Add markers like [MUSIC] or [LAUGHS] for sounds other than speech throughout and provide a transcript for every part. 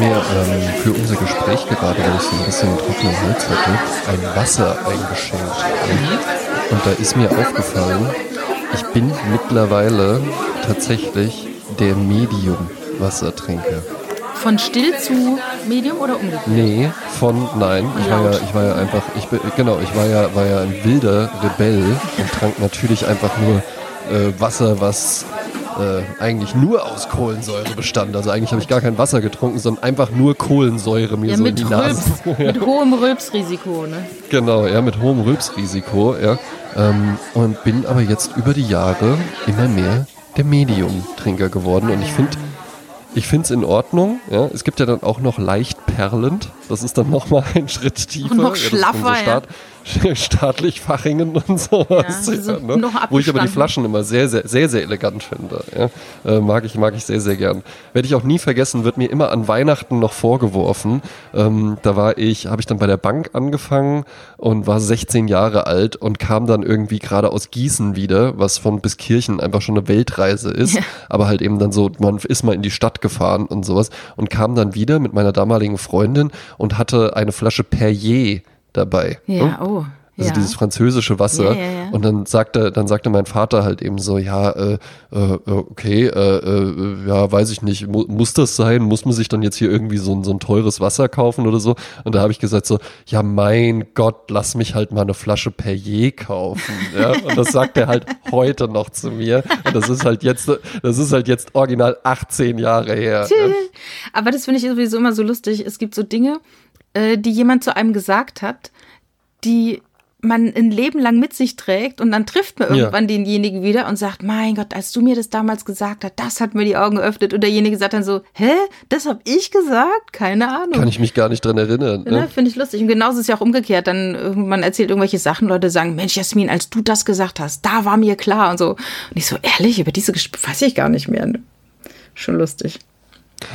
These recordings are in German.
mir ähm, für unser Gespräch gerade, weil ich so ein bisschen trockenen Hals hatte, ein Wasser eingeschenkt. Mhm. Und da ist mir aufgefallen, ich bin mittlerweile tatsächlich der Medium-Wassertrinker. Von still zu Medium oder umgekehrt? Nee, von nein. Ich war ja, ich war ja einfach, ich bin, genau, ich war ja, war ja ein wilder Rebell und trank natürlich einfach nur äh, Wasser, was äh, eigentlich nur aus Kohlensäure bestand. Also eigentlich habe ich gar kein Wasser getrunken, sondern einfach nur Kohlensäure mir ja, so in die Nase. [LAUGHS] mit hohem Rülpsrisiko, ne? Genau, ja, mit hohem Rülpsrisiko, ja. Ähm, und bin aber jetzt über die Jahre immer mehr der Medium-Trinker geworden und ich finde ich finde es in Ordnung. Ja. Es gibt ja dann auch noch leicht perlend. Das ist dann nochmal [LAUGHS] ein Schritt tiefer. Und noch schlaffer, ja, [LAUGHS] staatlich Fachingen und sowas. Ja, ja, ne? Wo ich aber die Flaschen immer sehr, sehr, sehr, sehr elegant finde. Ja? Äh, mag ich, mag ich sehr, sehr gern. Werde ich auch nie vergessen, wird mir immer an Weihnachten noch vorgeworfen. Ähm, da war ich, habe ich dann bei der Bank angefangen und war 16 Jahre alt und kam dann irgendwie gerade aus Gießen wieder, was von bis Kirchen einfach schon eine Weltreise ist. Aber halt eben dann so, man ist mal in die Stadt gefahren und sowas und kam dann wieder mit meiner damaligen Freundin und hatte eine Flasche Perrier dabei. Ja, ne? oh. Also ja. dieses französische Wasser. Ja, ja, und dann sagte, dann sagte mein Vater halt eben so, ja, äh, äh, okay, äh, äh, ja, weiß ich nicht, mu muss das sein? Muss man sich dann jetzt hier irgendwie so, so ein teures Wasser kaufen oder so? Und da habe ich gesagt so, ja, mein Gott, lass mich halt mal eine Flasche Perrier kaufen. Ja? Und das sagt er halt [LAUGHS] heute noch zu mir. Und das ist halt jetzt, das ist halt jetzt original 18 Jahre her. Aber das finde ich sowieso immer so lustig. Es gibt so Dinge, äh, die jemand zu einem gesagt hat, die man ein Leben lang mit sich trägt und dann trifft man irgendwann ja. denjenigen wieder und sagt, mein Gott, als du mir das damals gesagt hast, das hat mir die Augen geöffnet und derjenige sagt dann so, hä, das habe ich gesagt? Keine Ahnung. Kann ich mich gar nicht dran erinnern. Ne? Finde ich lustig. Und genauso ist es ja auch umgekehrt. Dann man erzählt irgendwelche Sachen, Leute sagen, Mensch, Jasmin, als du das gesagt hast, da war mir klar und so. Und ich so, ehrlich, über diese Gespräche weiß ich gar nicht mehr. Schon lustig.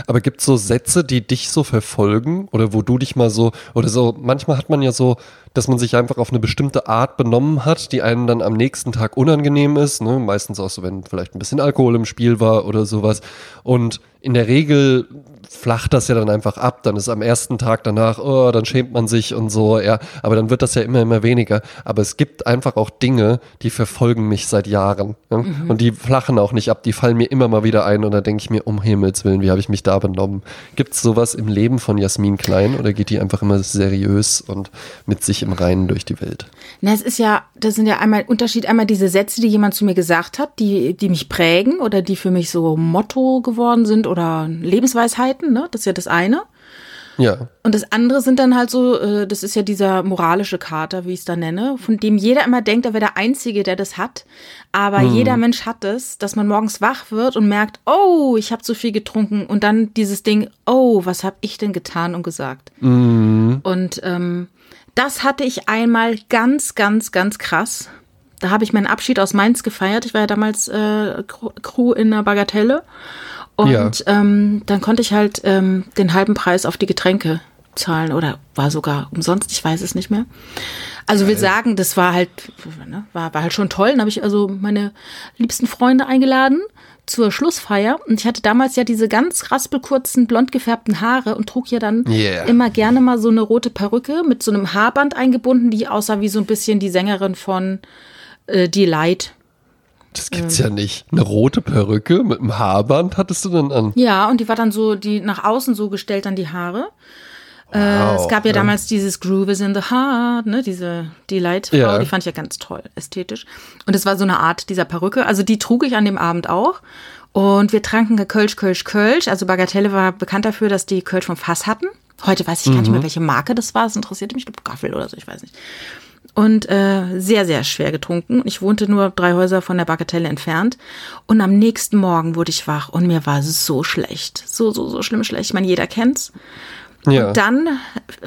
Aber gibt es so Sätze, die dich so verfolgen oder wo du dich mal so, oder so, manchmal hat man ja so, dass man sich einfach auf eine bestimmte Art benommen hat, die einem dann am nächsten Tag unangenehm ist, ne? meistens auch so, wenn vielleicht ein bisschen Alkohol im Spiel war oder sowas. Und in der Regel flacht das ja dann einfach ab. Dann ist am ersten Tag danach, oh, dann schämt man sich und so, ja. Aber dann wird das ja immer, immer weniger. Aber es gibt einfach auch Dinge, die verfolgen mich seit Jahren. Ja? Mhm. Und die flachen auch nicht ab. Die fallen mir immer mal wieder ein und da denke ich mir, um Himmels Willen, wie habe ich mich da benommen? Gibt es sowas im Leben von Jasmin Klein oder geht die einfach immer seriös und mit sich im Reinen durch die Welt? Na, es ist ja, das sind ja einmal Unterschied, einmal diese Sätze, die jemand zu mir gesagt hat, die, die mich prägen oder die für mich so Motto geworden sind oder Lebensweisheiten, ne? Das ist ja das eine. Ja. Und das andere sind dann halt so, äh, das ist ja dieser moralische Kater, wie ich es da nenne, von dem jeder immer denkt, er wäre der Einzige, der das hat. Aber hm. jeder Mensch hat es, dass man morgens wach wird und merkt, oh, ich habe zu viel getrunken. Und dann dieses Ding, oh, was habe ich denn getan und gesagt? Mhm. Und ähm, das hatte ich einmal ganz, ganz, ganz krass. Da habe ich meinen Abschied aus Mainz gefeiert. Ich war ja damals äh, Crew in der Bagatelle. Und ja. ähm, dann konnte ich halt ähm, den halben Preis auf die Getränke zahlen oder war sogar umsonst, ich weiß es nicht mehr. Also will sagen, das war halt, ne, war, war halt schon toll. Dann habe ich also meine liebsten Freunde eingeladen zur Schlussfeier und ich hatte damals ja diese ganz raspelkurzen, blond gefärbten Haare und trug ja dann yeah. immer gerne mal so eine rote Perücke mit so einem Haarband eingebunden, die aussah wie so ein bisschen die Sängerin von äh, Delight. Das gibt's ähm. ja nicht. Eine rote Perücke mit einem Haarband hattest du dann an? Ja, und die war dann so, die nach außen so gestellt an die Haare. Äh, wow, äh, es gab ja, ja, damals dieses Groove is in the Heart, ne, diese Delight-Frau, ja. die fand ich ja ganz toll, ästhetisch. Und es war so eine Art dieser Perücke. Also die trug ich an dem Abend auch. Und wir tranken Kölsch, Kölsch, Kölsch. Also Bagatelle war bekannt dafür, dass die Kölsch vom Fass hatten. Heute weiß ich mhm. gar nicht mehr, mhm. welche Marke das war. Es interessierte mich, ich glaube Gaffel oder so, ich weiß nicht und äh, sehr, sehr schwer getrunken. Ich wohnte nur drei Häuser von der Bagatelle entfernt. Und am nächsten Morgen wurde ich wach und mir war so schlecht. So, so, so schlimm schlecht. Ich meine, jeder kennt's. Ja. Und dann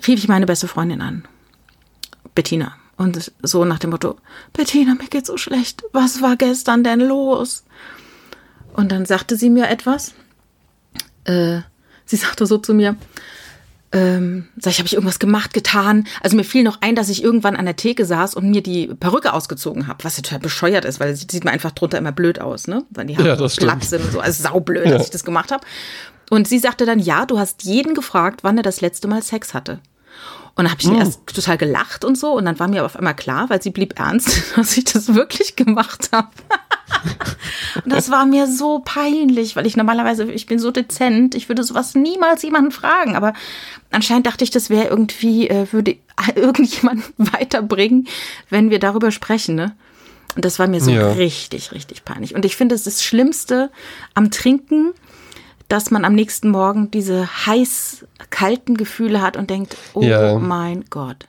rief ich meine beste Freundin an. Bettina. Und so nach dem Motto, Bettina, mir geht's so schlecht. Was war gestern denn los? Und dann sagte sie mir etwas. Äh, sie sagte so zu mir, ähm, sag ich, habe ich irgendwas gemacht, getan? Also mir fiel noch ein, dass ich irgendwann an der Theke saß und mir die Perücke ausgezogen habe, was ja total bescheuert ist, weil sieht man einfach drunter immer blöd aus, ne? Weil die Haare ja, platt sind und so. Also saublöd, ja. dass ich das gemacht habe. Und sie sagte dann, ja, du hast jeden gefragt, wann er das letzte Mal Sex hatte. Und dann habe ich hm. erst total gelacht und so. Und dann war mir aber auf einmal klar, weil sie blieb ernst, [LAUGHS] dass ich das wirklich gemacht habe. [LAUGHS] und das war mir so peinlich, weil ich normalerweise, ich bin so dezent, ich würde sowas niemals jemanden fragen. Aber anscheinend dachte ich, das wäre irgendwie, äh, würde [LAUGHS] irgendjemand weiterbringen, wenn wir darüber sprechen, ne? Und das war mir so ja. richtig, richtig peinlich. Und ich finde, es ist das Schlimmste am Trinken, dass man am nächsten Morgen diese heiß kalten Gefühle hat und denkt, oh ja. mein Gott.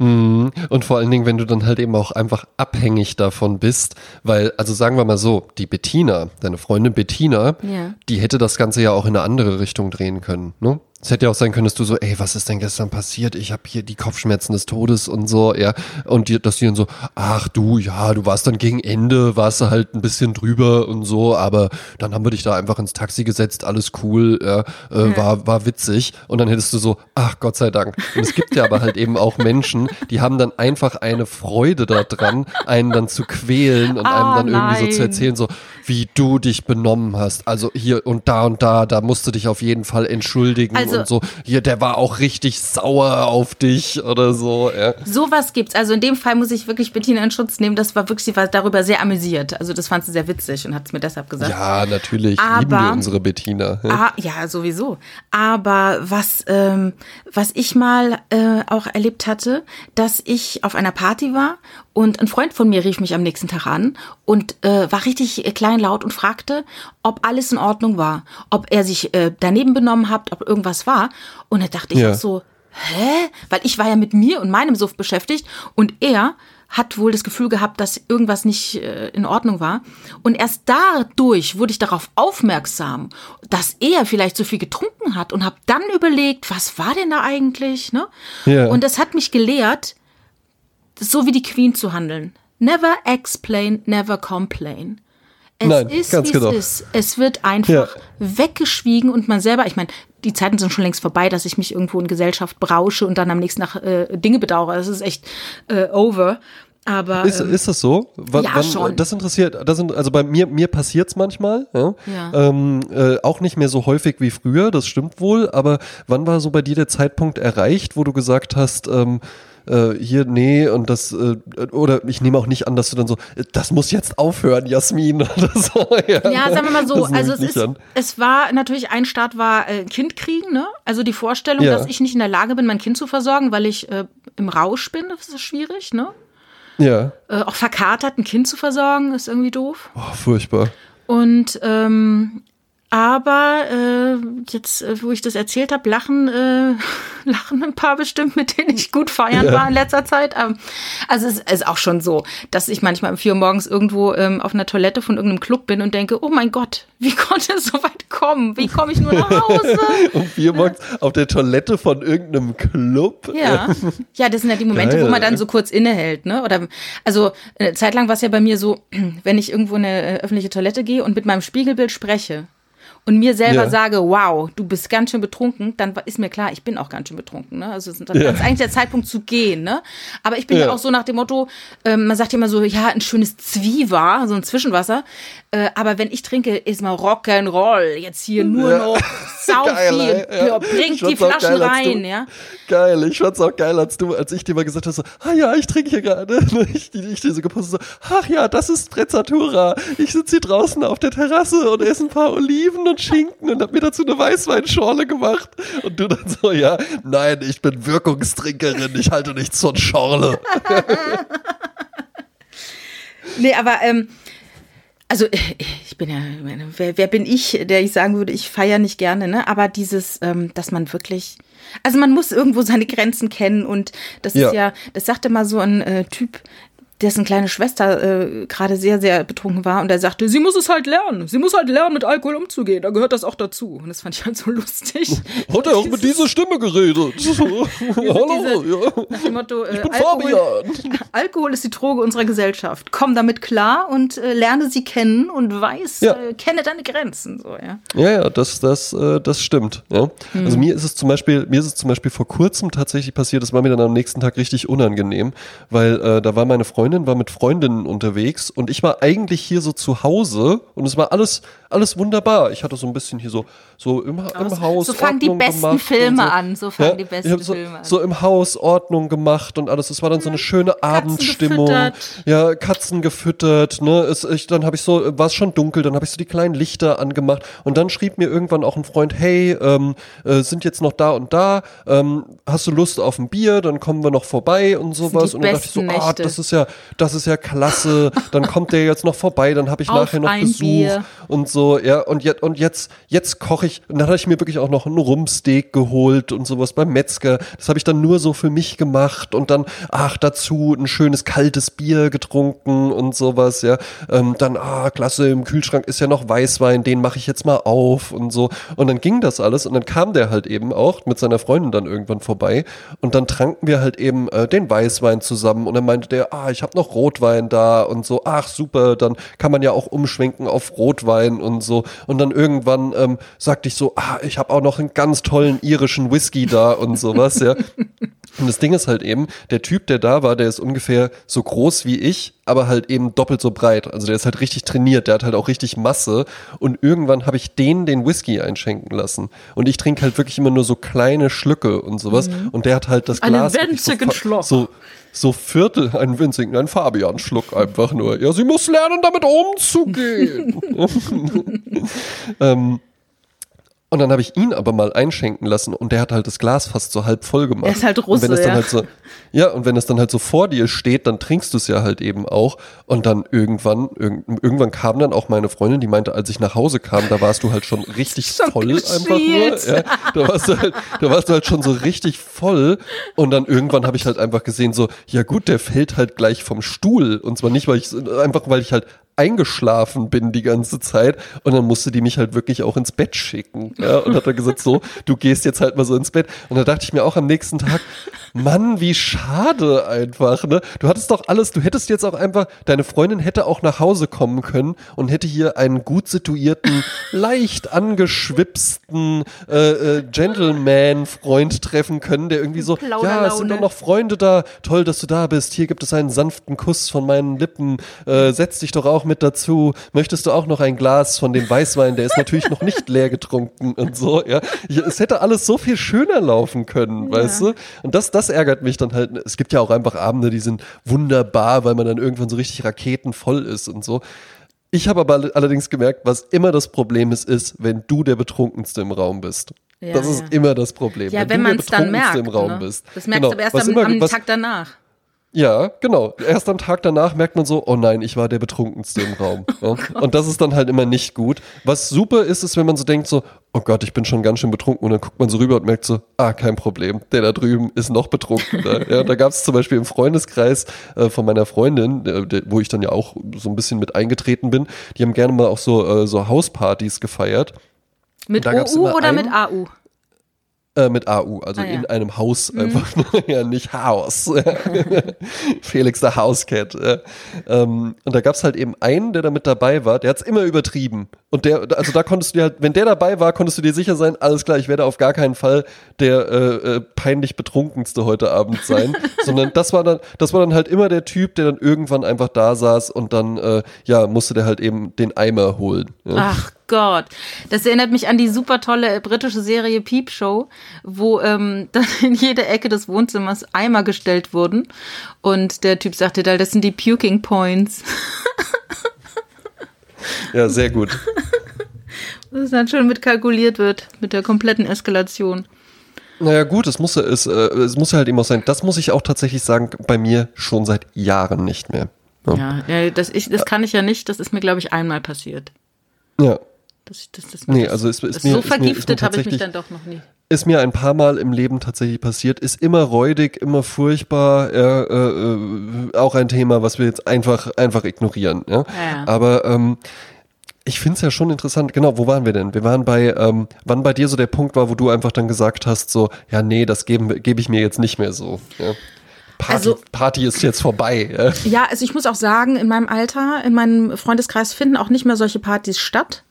Mhm. Und vor allen Dingen, wenn du dann halt eben auch einfach abhängig davon bist, weil, also sagen wir mal so, die Bettina, deine Freundin Bettina, ja. die hätte das Ganze ja auch in eine andere Richtung drehen können. Ne? Es hätte ja auch sein können, dass du so, ey, was ist denn gestern passiert? Ich habe hier die Kopfschmerzen des Todes und so, ja. Und die, dass die dann so, ach du, ja, du warst dann gegen Ende, warst du halt ein bisschen drüber und so, aber dann haben wir dich da einfach ins Taxi gesetzt, alles cool, ja, äh, ja. war, war witzig. Und dann hättest du so, ach Gott sei Dank. Und es gibt ja aber halt eben auch Menschen, die haben dann einfach eine Freude daran, einen dann zu quälen und oh, einem dann nein. irgendwie so zu erzählen, so, wie du dich benommen hast. Also hier und da und da, da musst du dich auf jeden Fall entschuldigen also, und so. Hier, der war auch richtig sauer auf dich oder so. Ja. Sowas gibt's. Also in dem Fall muss ich wirklich Bettina in Schutz nehmen. Das war wirklich, sie war darüber sehr amüsiert. Also das fand sie sehr witzig und hat es mir deshalb gesagt. Ja, natürlich. Aber, lieben wir unsere Bettina. Ja, ah, ja sowieso. Aber was, ähm, was ich mal äh, auch erlebt hatte, dass ich auf einer Party war und ein Freund von mir rief mich am nächsten Tag an und äh, war richtig äh, kleinlaut und fragte, ob alles in Ordnung war, ob er sich äh, daneben benommen hat, ob irgendwas war. Und da dachte ich ja. auch so, hä? Weil ich war ja mit mir und meinem Suff beschäftigt und er hat wohl das Gefühl gehabt, dass irgendwas nicht äh, in Ordnung war. Und erst dadurch wurde ich darauf aufmerksam, dass er vielleicht so viel getrunken hat und habe dann überlegt, was war denn da eigentlich? Ne? Ja. Und das hat mich gelehrt, so wie die Queen zu handeln. Never explain, never complain. Es Nein, ist, ganz wie genau. es ist. Es wird einfach ja. weggeschwiegen und man selber, ich meine, die Zeiten sind schon längst vorbei, dass ich mich irgendwo in Gesellschaft brausche und dann am nächsten Tag äh, Dinge bedauere. Das ist echt äh, over. Aber, ist, ähm, ist das so? W ja, wann, schon. Das interessiert, das sind, also bei mir, mir passiert es manchmal, ja. ja. Ähm, äh, auch nicht mehr so häufig wie früher, das stimmt wohl, aber wann war so bei dir der Zeitpunkt erreicht, wo du gesagt hast, ähm, äh, hier, nee, und das, äh, oder ich nehme auch nicht an, dass du dann so, das muss jetzt aufhören, Jasmin, [LAUGHS] oder so. Ja, ja sagen wir mal so, also es, ist, es war natürlich, ein Start war äh, Kind kriegen, ne? Also die Vorstellung, ja. dass ich nicht in der Lage bin, mein Kind zu versorgen, weil ich äh, im Rausch bin, das ist schwierig, ne? Ja. Äh, auch verkatert ein Kind zu versorgen, ist irgendwie doof. Oh, furchtbar. Und ähm, aber äh, jetzt, äh, wo ich das erzählt habe, lachen, äh, [LAUGHS] lachen ein paar bestimmt, mit denen ich gut feiern ja. war in letzter Zeit. Ähm, also es ist auch schon so, dass ich manchmal um vier Uhr morgens irgendwo ähm, auf einer Toilette von irgendeinem Club bin und denke, oh mein Gott, [LAUGHS] wie konnte es so weit kommen? Wie komme ich nur nach Hause? [LAUGHS] um vier Uhr morgens auf der Toilette von irgendeinem Club? Ja, ja das sind ja die Momente, Geil. wo man dann so kurz innehält. Ne? Oder also eine Zeit lang war es ja bei mir so, [CLEARS THROAT] wenn ich irgendwo in eine äh, öffentliche Toilette gehe und mit meinem Spiegelbild spreche und mir selber ja. sage, wow, du bist ganz schön betrunken, dann ist mir klar, ich bin auch ganz schön betrunken. Ne? Also dann ja. ist eigentlich der Zeitpunkt zu gehen. Ne? Aber ich bin ja, ja auch so nach dem Motto, ähm, man sagt ja immer so, ja, ein schönes Zwiewa, so ein Zwischenwasser. Äh, aber wenn ich trinke, ist mal Rock'n'Roll. Jetzt hier nur noch [LAUGHS] sau geil, viel. Ja. Bringt die Flaschen geil, rein, ja. Geil, ich fand's auch geil, als du, als ich dir mal gesagt habe, so, ah ja, ich trinke hier gerade. [LAUGHS] Ich, ich dir so gepostet, so, ach ja, das ist Prezzatura. Ich sitze hier draußen auf der Terrasse und esse ein paar Oliven und Schinken und hab mir dazu eine Weißweinschorle gemacht. Und du dann so, ja, nein, ich bin Wirkungstrinkerin, ich halte nichts von Schorle. [LAUGHS] nee, aber ähm, also ich bin ja, wer, wer bin ich, der ich sagen würde, ich feiere nicht gerne, ne? Aber dieses, ähm, dass man wirklich, also man muss irgendwo seine Grenzen kennen und das ja. ist ja, das sagte mal so ein äh, Typ, dessen kleine Schwester äh, gerade sehr, sehr betrunken war und er sagte, sie muss es halt lernen. Sie muss halt lernen, mit Alkohol umzugehen. Da gehört das auch dazu. Und das fand ich halt so lustig. [LAUGHS] Hat er auch mit dieser Stimme geredet? [LAUGHS] Hallo, diese, ja. Nach dem Motto, äh, ich bin Alkohol, Fabian. [LAUGHS] Alkohol ist die Droge unserer Gesellschaft. Komm damit klar und äh, lerne sie kennen und weiß, ja. äh, kenne deine Grenzen. So, ja. ja, ja, das, das, äh, das stimmt. Ja. Hm. Also mir ist es zum Beispiel, mir ist es zum Beispiel vor kurzem tatsächlich passiert, das war mir dann am nächsten Tag richtig unangenehm, weil äh, da war meine Freundin Freundin war mit Freundinnen unterwegs und ich war eigentlich hier so zu Hause und es war alles, alles wunderbar. Ich hatte so ein bisschen hier so, so im, im Haus. So fangen die besten Filme so. an. So fangen ja, die besten so, Filme an. So im Haus Ordnung gemacht und alles. Es war dann so eine mhm. schöne Katzen Abendstimmung. Gefüttert. Ja, Katzen gefüttert. Ne? Es, ich, dann habe ich so, war es schon dunkel, dann habe ich so die kleinen Lichter angemacht und dann schrieb mir irgendwann auch ein Freund, hey, ähm, äh, sind jetzt noch da und da, ähm, hast du Lust auf ein Bier? Dann kommen wir noch vorbei und sowas. Und dann dachte ich so, ah, das ist ja, das ist ja klasse. Dann kommt der jetzt noch vorbei, dann habe ich auf nachher noch Besuch Bier. und so, ja. Und jetzt, und jetzt, jetzt koche ich. Und dann hatte ich mir wirklich auch noch ein Rumpsteak geholt und sowas beim Metzger. Das habe ich dann nur so für mich gemacht und dann, ach, dazu ein schönes kaltes Bier getrunken und sowas, ja. Ähm, dann, ah, klasse, im Kühlschrank ist ja noch Weißwein, den mache ich jetzt mal auf und so. Und dann ging das alles und dann kam der halt eben auch mit seiner Freundin dann irgendwann vorbei und dann tranken wir halt eben äh, den Weißwein zusammen und dann meinte der, ah, ich habe noch Rotwein da und so, ach super, dann kann man ja auch umschwenken auf Rotwein und so. Und dann irgendwann ähm, sagte ich so, ah, ich habe auch noch einen ganz tollen irischen Whisky da und sowas, ja. [LAUGHS] Und das Ding ist halt eben, der Typ, der da war, der ist ungefähr so groß wie ich, aber halt eben doppelt so breit. Also der ist halt richtig trainiert, der hat halt auch richtig Masse. Und irgendwann habe ich den den Whisky einschenken lassen. Und ich trinke halt wirklich immer nur so kleine Schlücke und sowas. Mhm. Und der hat halt das Glas. Einen winzigen so, Schluck. So, so Viertel, einen winzigen, einen Fabian-Schluck einfach nur. Ja, sie muss lernen, damit umzugehen. [LAUGHS] [LAUGHS] ähm, und dann habe ich ihn aber mal einschenken lassen und der hat halt das Glas fast so halb voll gemacht. Er ist halt Russe, und wenn es dann ja. Halt so, ja, und wenn es dann halt so vor dir steht, dann trinkst du es ja halt eben auch. Und dann irgendwann, irg irgendwann kam dann auch meine Freundin, die meinte, als ich nach Hause kam, da warst du halt schon richtig [LAUGHS] schon voll einfach nur. Ja, da, warst du halt, da warst du halt schon so richtig voll. Und dann irgendwann habe ich halt einfach gesehen, so, ja gut, der fällt halt gleich vom Stuhl. Und zwar nicht, weil ich, einfach weil ich halt eingeschlafen bin die ganze Zeit und dann musste die mich halt wirklich auch ins Bett schicken. Ja, und hat dann gesagt, so, du gehst jetzt halt mal so ins Bett. Und da dachte ich mir auch am nächsten Tag, Mann, wie schade einfach, ne? Du hattest doch alles, du hättest jetzt auch einfach, deine Freundin hätte auch nach Hause kommen können und hätte hier einen gut situierten, [LAUGHS] leicht angeschwipsten äh, äh, Gentleman-Freund treffen können, der irgendwie so, ja, es sind doch noch Freunde da, toll, dass du da bist, hier gibt es einen sanften Kuss von meinen Lippen, äh, setz dich doch auch mit dazu, möchtest du auch noch ein Glas von dem Weißwein, der ist natürlich noch nicht leer getrunken und so, ja. Es hätte alles so viel schöner laufen können, ja. weißt du? Und das, das ärgert mich dann halt. Es gibt ja auch einfach Abende, die sind wunderbar, weil man dann irgendwann so richtig raketenvoll ist und so. Ich habe aber allerdings gemerkt, was immer das Problem ist, ist, wenn du der Betrunkenste im Raum bist. Ja, das ist ja. immer das Problem. Ja, wenn, wenn man es dann merkt. Im Raum ne? bist. Das merkst genau. du aber erst was am, immer, am was, Tag danach. Ja, genau. Erst am Tag danach merkt man so, oh nein, ich war der Betrunkenste im Raum. [LAUGHS] Oh und das ist dann halt immer nicht gut. Was super ist, ist, wenn man so denkt, so, oh Gott, ich bin schon ganz schön betrunken. Und dann guckt man so rüber und merkt so, ah, kein Problem, der da drüben ist noch betrunkener. ja, da gab es zum Beispiel im Freundeskreis äh, von meiner Freundin, äh, wo ich dann ja auch so ein bisschen mit eingetreten bin, die haben gerne mal auch so, äh, so Hauspartys gefeiert. Mit OU oder einen, mit AU? Äh, mit AU, also ah, ja. in einem Haus mhm. einfach, [LAUGHS] ja, nicht Haus. [LAUGHS] Felix der Hauscat. Ähm, und da gab es halt eben einen, der da mit dabei war, der hat es immer übertrieben. Und der, also da konntest du dir halt, wenn der dabei war, konntest du dir sicher sein, alles klar, ich werde auf gar keinen Fall der äh, äh, peinlich betrunkenste heute Abend sein. [LAUGHS] sondern das war dann, das war dann halt immer der Typ, der dann irgendwann einfach da saß und dann, äh, ja, musste der halt eben den Eimer holen. Ja. Ach Gott. Das erinnert mich an die super tolle britische Serie Peep Show, wo ähm, [LAUGHS] dann in jede Ecke des Wohnzimmers Eimer gestellt wurden. Und der Typ sagte da, das sind die Puking Points. [LAUGHS] ja, sehr gut. [LAUGHS] Was dann schon mitkalkuliert wird, mit der kompletten Eskalation. Naja, gut, es muss, es, äh, es muss halt immer sein. Das muss ich auch tatsächlich sagen, bei mir schon seit Jahren nicht mehr. Ja, ja das, ich, das kann ich ja nicht. Das ist mir, glaube ich, einmal passiert. Ja, das, das, das, nee, also ist, ist mir, so vergiftet habe ich mich dann doch noch nie. Ist mir ein paar Mal im Leben tatsächlich passiert, ist immer räudig, immer furchtbar, äh, äh, auch ein Thema, was wir jetzt einfach, einfach ignorieren. Ja? ja. Aber ähm, ich finde es ja schon interessant, genau, wo waren wir denn? Wir waren bei, ähm, wann bei dir so der Punkt war, wo du einfach dann gesagt hast, so, ja, nee, das gebe geb ich mir jetzt nicht mehr so. Ja? Party, also, Party ist jetzt vorbei. Ja, also ich muss auch sagen, in meinem Alter, in meinem Freundeskreis finden auch nicht mehr solche Partys statt.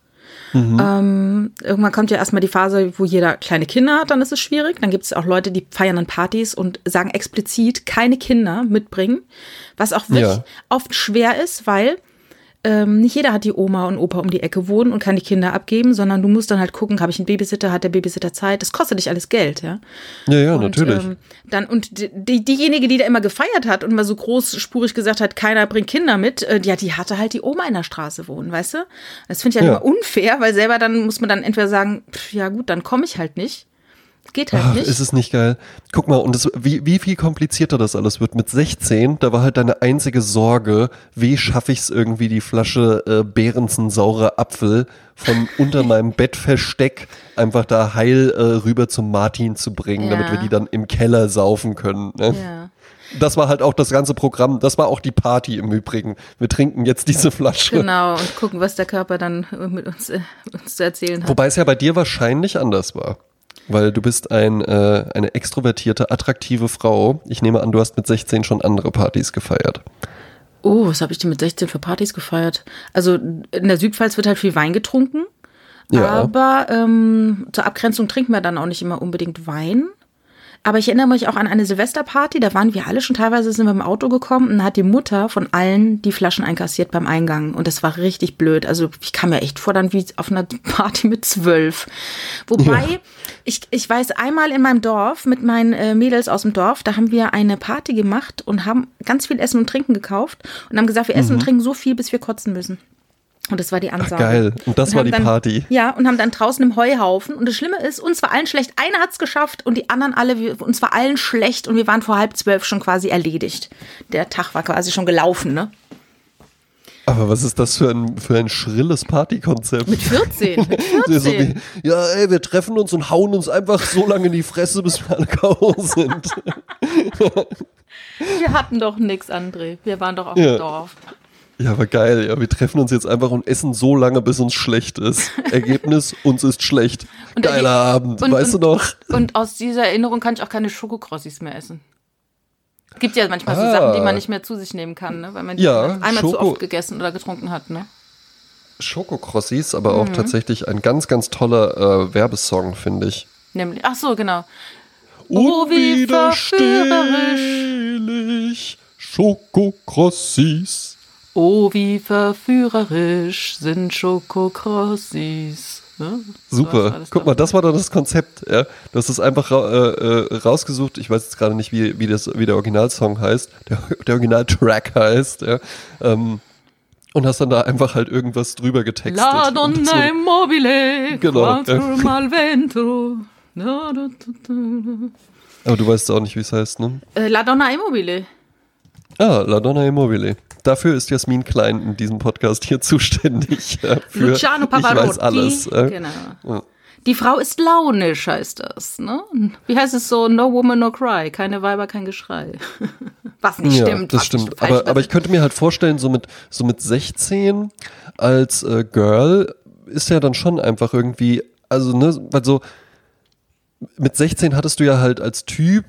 Mhm. Ähm, irgendwann kommt ja erstmal die Phase, wo jeder kleine Kinder hat, dann ist es schwierig. Dann gibt es auch Leute, die feiern an Partys und sagen explizit keine Kinder mitbringen, was auch wirklich ja. oft schwer ist, weil ähm, nicht jeder hat die Oma und Opa um die Ecke wohnen und kann die Kinder abgeben, sondern du musst dann halt gucken, habe ich einen Babysitter, hat der Babysitter Zeit? Das kostet dich alles Geld, ja. Ja, ja, und, natürlich. Ähm, dann, und die, diejenige, die da immer gefeiert hat und mal so großspurig gesagt hat, keiner bringt Kinder mit, äh, ja, die hatte halt die Oma in der Straße wohnen, weißt du? Das finde ich halt ja. immer unfair, weil selber dann muss man dann entweder sagen, pff, ja gut, dann komme ich halt nicht. Geht halt Ach, nicht. Ist es nicht geil? Guck mal, und das, wie, wie viel komplizierter das alles wird. Mit 16, da war halt deine einzige Sorge, wie schaffe ich es irgendwie, die Flasche äh, Behrensen saurer Apfel von [LAUGHS] unter meinem Bettversteck einfach da heil äh, rüber zum Martin zu bringen, ja. damit wir die dann im Keller saufen können. Ne? Ja. Das war halt auch das ganze Programm. Das war auch die Party im Übrigen. Wir trinken jetzt diese Flasche. Genau, und gucken, was der Körper dann mit uns, äh, uns zu erzählen hat. Wobei es ja bei dir wahrscheinlich anders war. Weil du bist ein, äh, eine extrovertierte, attraktive Frau. Ich nehme an, du hast mit 16 schon andere Partys gefeiert. Oh, was habe ich denn mit 16 für Partys gefeiert? Also in der Südpfalz wird halt viel Wein getrunken. Ja. Aber ähm, zur Abgrenzung trinken wir dann auch nicht immer unbedingt Wein. Aber ich erinnere mich auch an eine Silvesterparty, da waren wir alle schon teilweise sind wir im Auto gekommen und hat die Mutter von allen die Flaschen einkassiert beim Eingang. Und das war richtig blöd. Also ich kam mir echt vor dann wie auf einer [LAUGHS] Party mit zwölf. Wobei, ja. ich, ich weiß einmal in meinem Dorf mit meinen äh, Mädels aus dem Dorf, da haben wir eine Party gemacht und haben ganz viel Essen und Trinken gekauft und haben gesagt, wir essen mhm. und trinken so viel, bis wir kotzen müssen. Und das war die Ansage. Ach, geil. Und das und war die dann, Party. Ja, und haben dann draußen im Heuhaufen. Und das Schlimme ist, uns war allen schlecht. Einer hat es geschafft und die anderen alle, wir, uns war allen schlecht und wir waren vor halb zwölf schon quasi erledigt. Der Tag war quasi schon gelaufen, ne? Aber was ist das für ein, für ein schrilles Partykonzept? Mit 14. Mit 14. [LAUGHS] so wie, ja, ey, wir treffen uns und hauen uns einfach so lange in die Fresse, bis wir alle [LAUGHS] K.O. sind. wir hatten doch nichts, André. Wir waren doch auch ja. im Dorf. Ja, aber geil. Ja, wir treffen uns jetzt einfach und essen so lange, bis uns schlecht ist. [LAUGHS] Ergebnis, uns ist schlecht. Und Geiler Abend, und, weißt und, du noch? Und aus dieser Erinnerung kann ich auch keine Schokokrossis mehr essen. Es gibt ja manchmal ah. so Sachen, die man nicht mehr zu sich nehmen kann, ne? weil man die ja, einmal Schoko zu oft gegessen oder getrunken hat. Ne? Schokokrossis, aber auch mhm. tatsächlich ein ganz, ganz toller äh, Werbesong, finde ich. Nämlich, ach so, genau. Oh, wie verführerisch. Schokokrossis. Oh, wie verführerisch sind Schokokrossis. Ne? Super. Guck mal, das war doch das Konzept. Ja? Du hast es einfach ra äh, rausgesucht. Ich weiß jetzt gerade nicht, wie, wie, das, wie der Originalsong heißt, der, der Originaltrack heißt. Ja? Ähm, und hast dann da einfach halt irgendwas drüber getextet. La donna so, immobile, genau, ja. mal vento. Aber du weißt auch nicht, wie es heißt, ne? Äh, La donna immobile. Ah, La donna immobile. Dafür ist Jasmin Klein in diesem Podcast hier zuständig. Äh, für Luciano Pavarotti. Ich weiß alles. Äh. Genau. Ja. Die Frau ist launisch, heißt das. Ne? Wie heißt es so? No woman, no cry. Keine Weiber, kein Geschrei. [LAUGHS] Was nicht ja, stimmt. Das stimmt. Aber, aber ich könnte mir halt vorstellen, so mit, so mit 16 als äh, Girl ist ja dann schon einfach irgendwie, also, ne, weil so mit 16 hattest du ja halt als Typ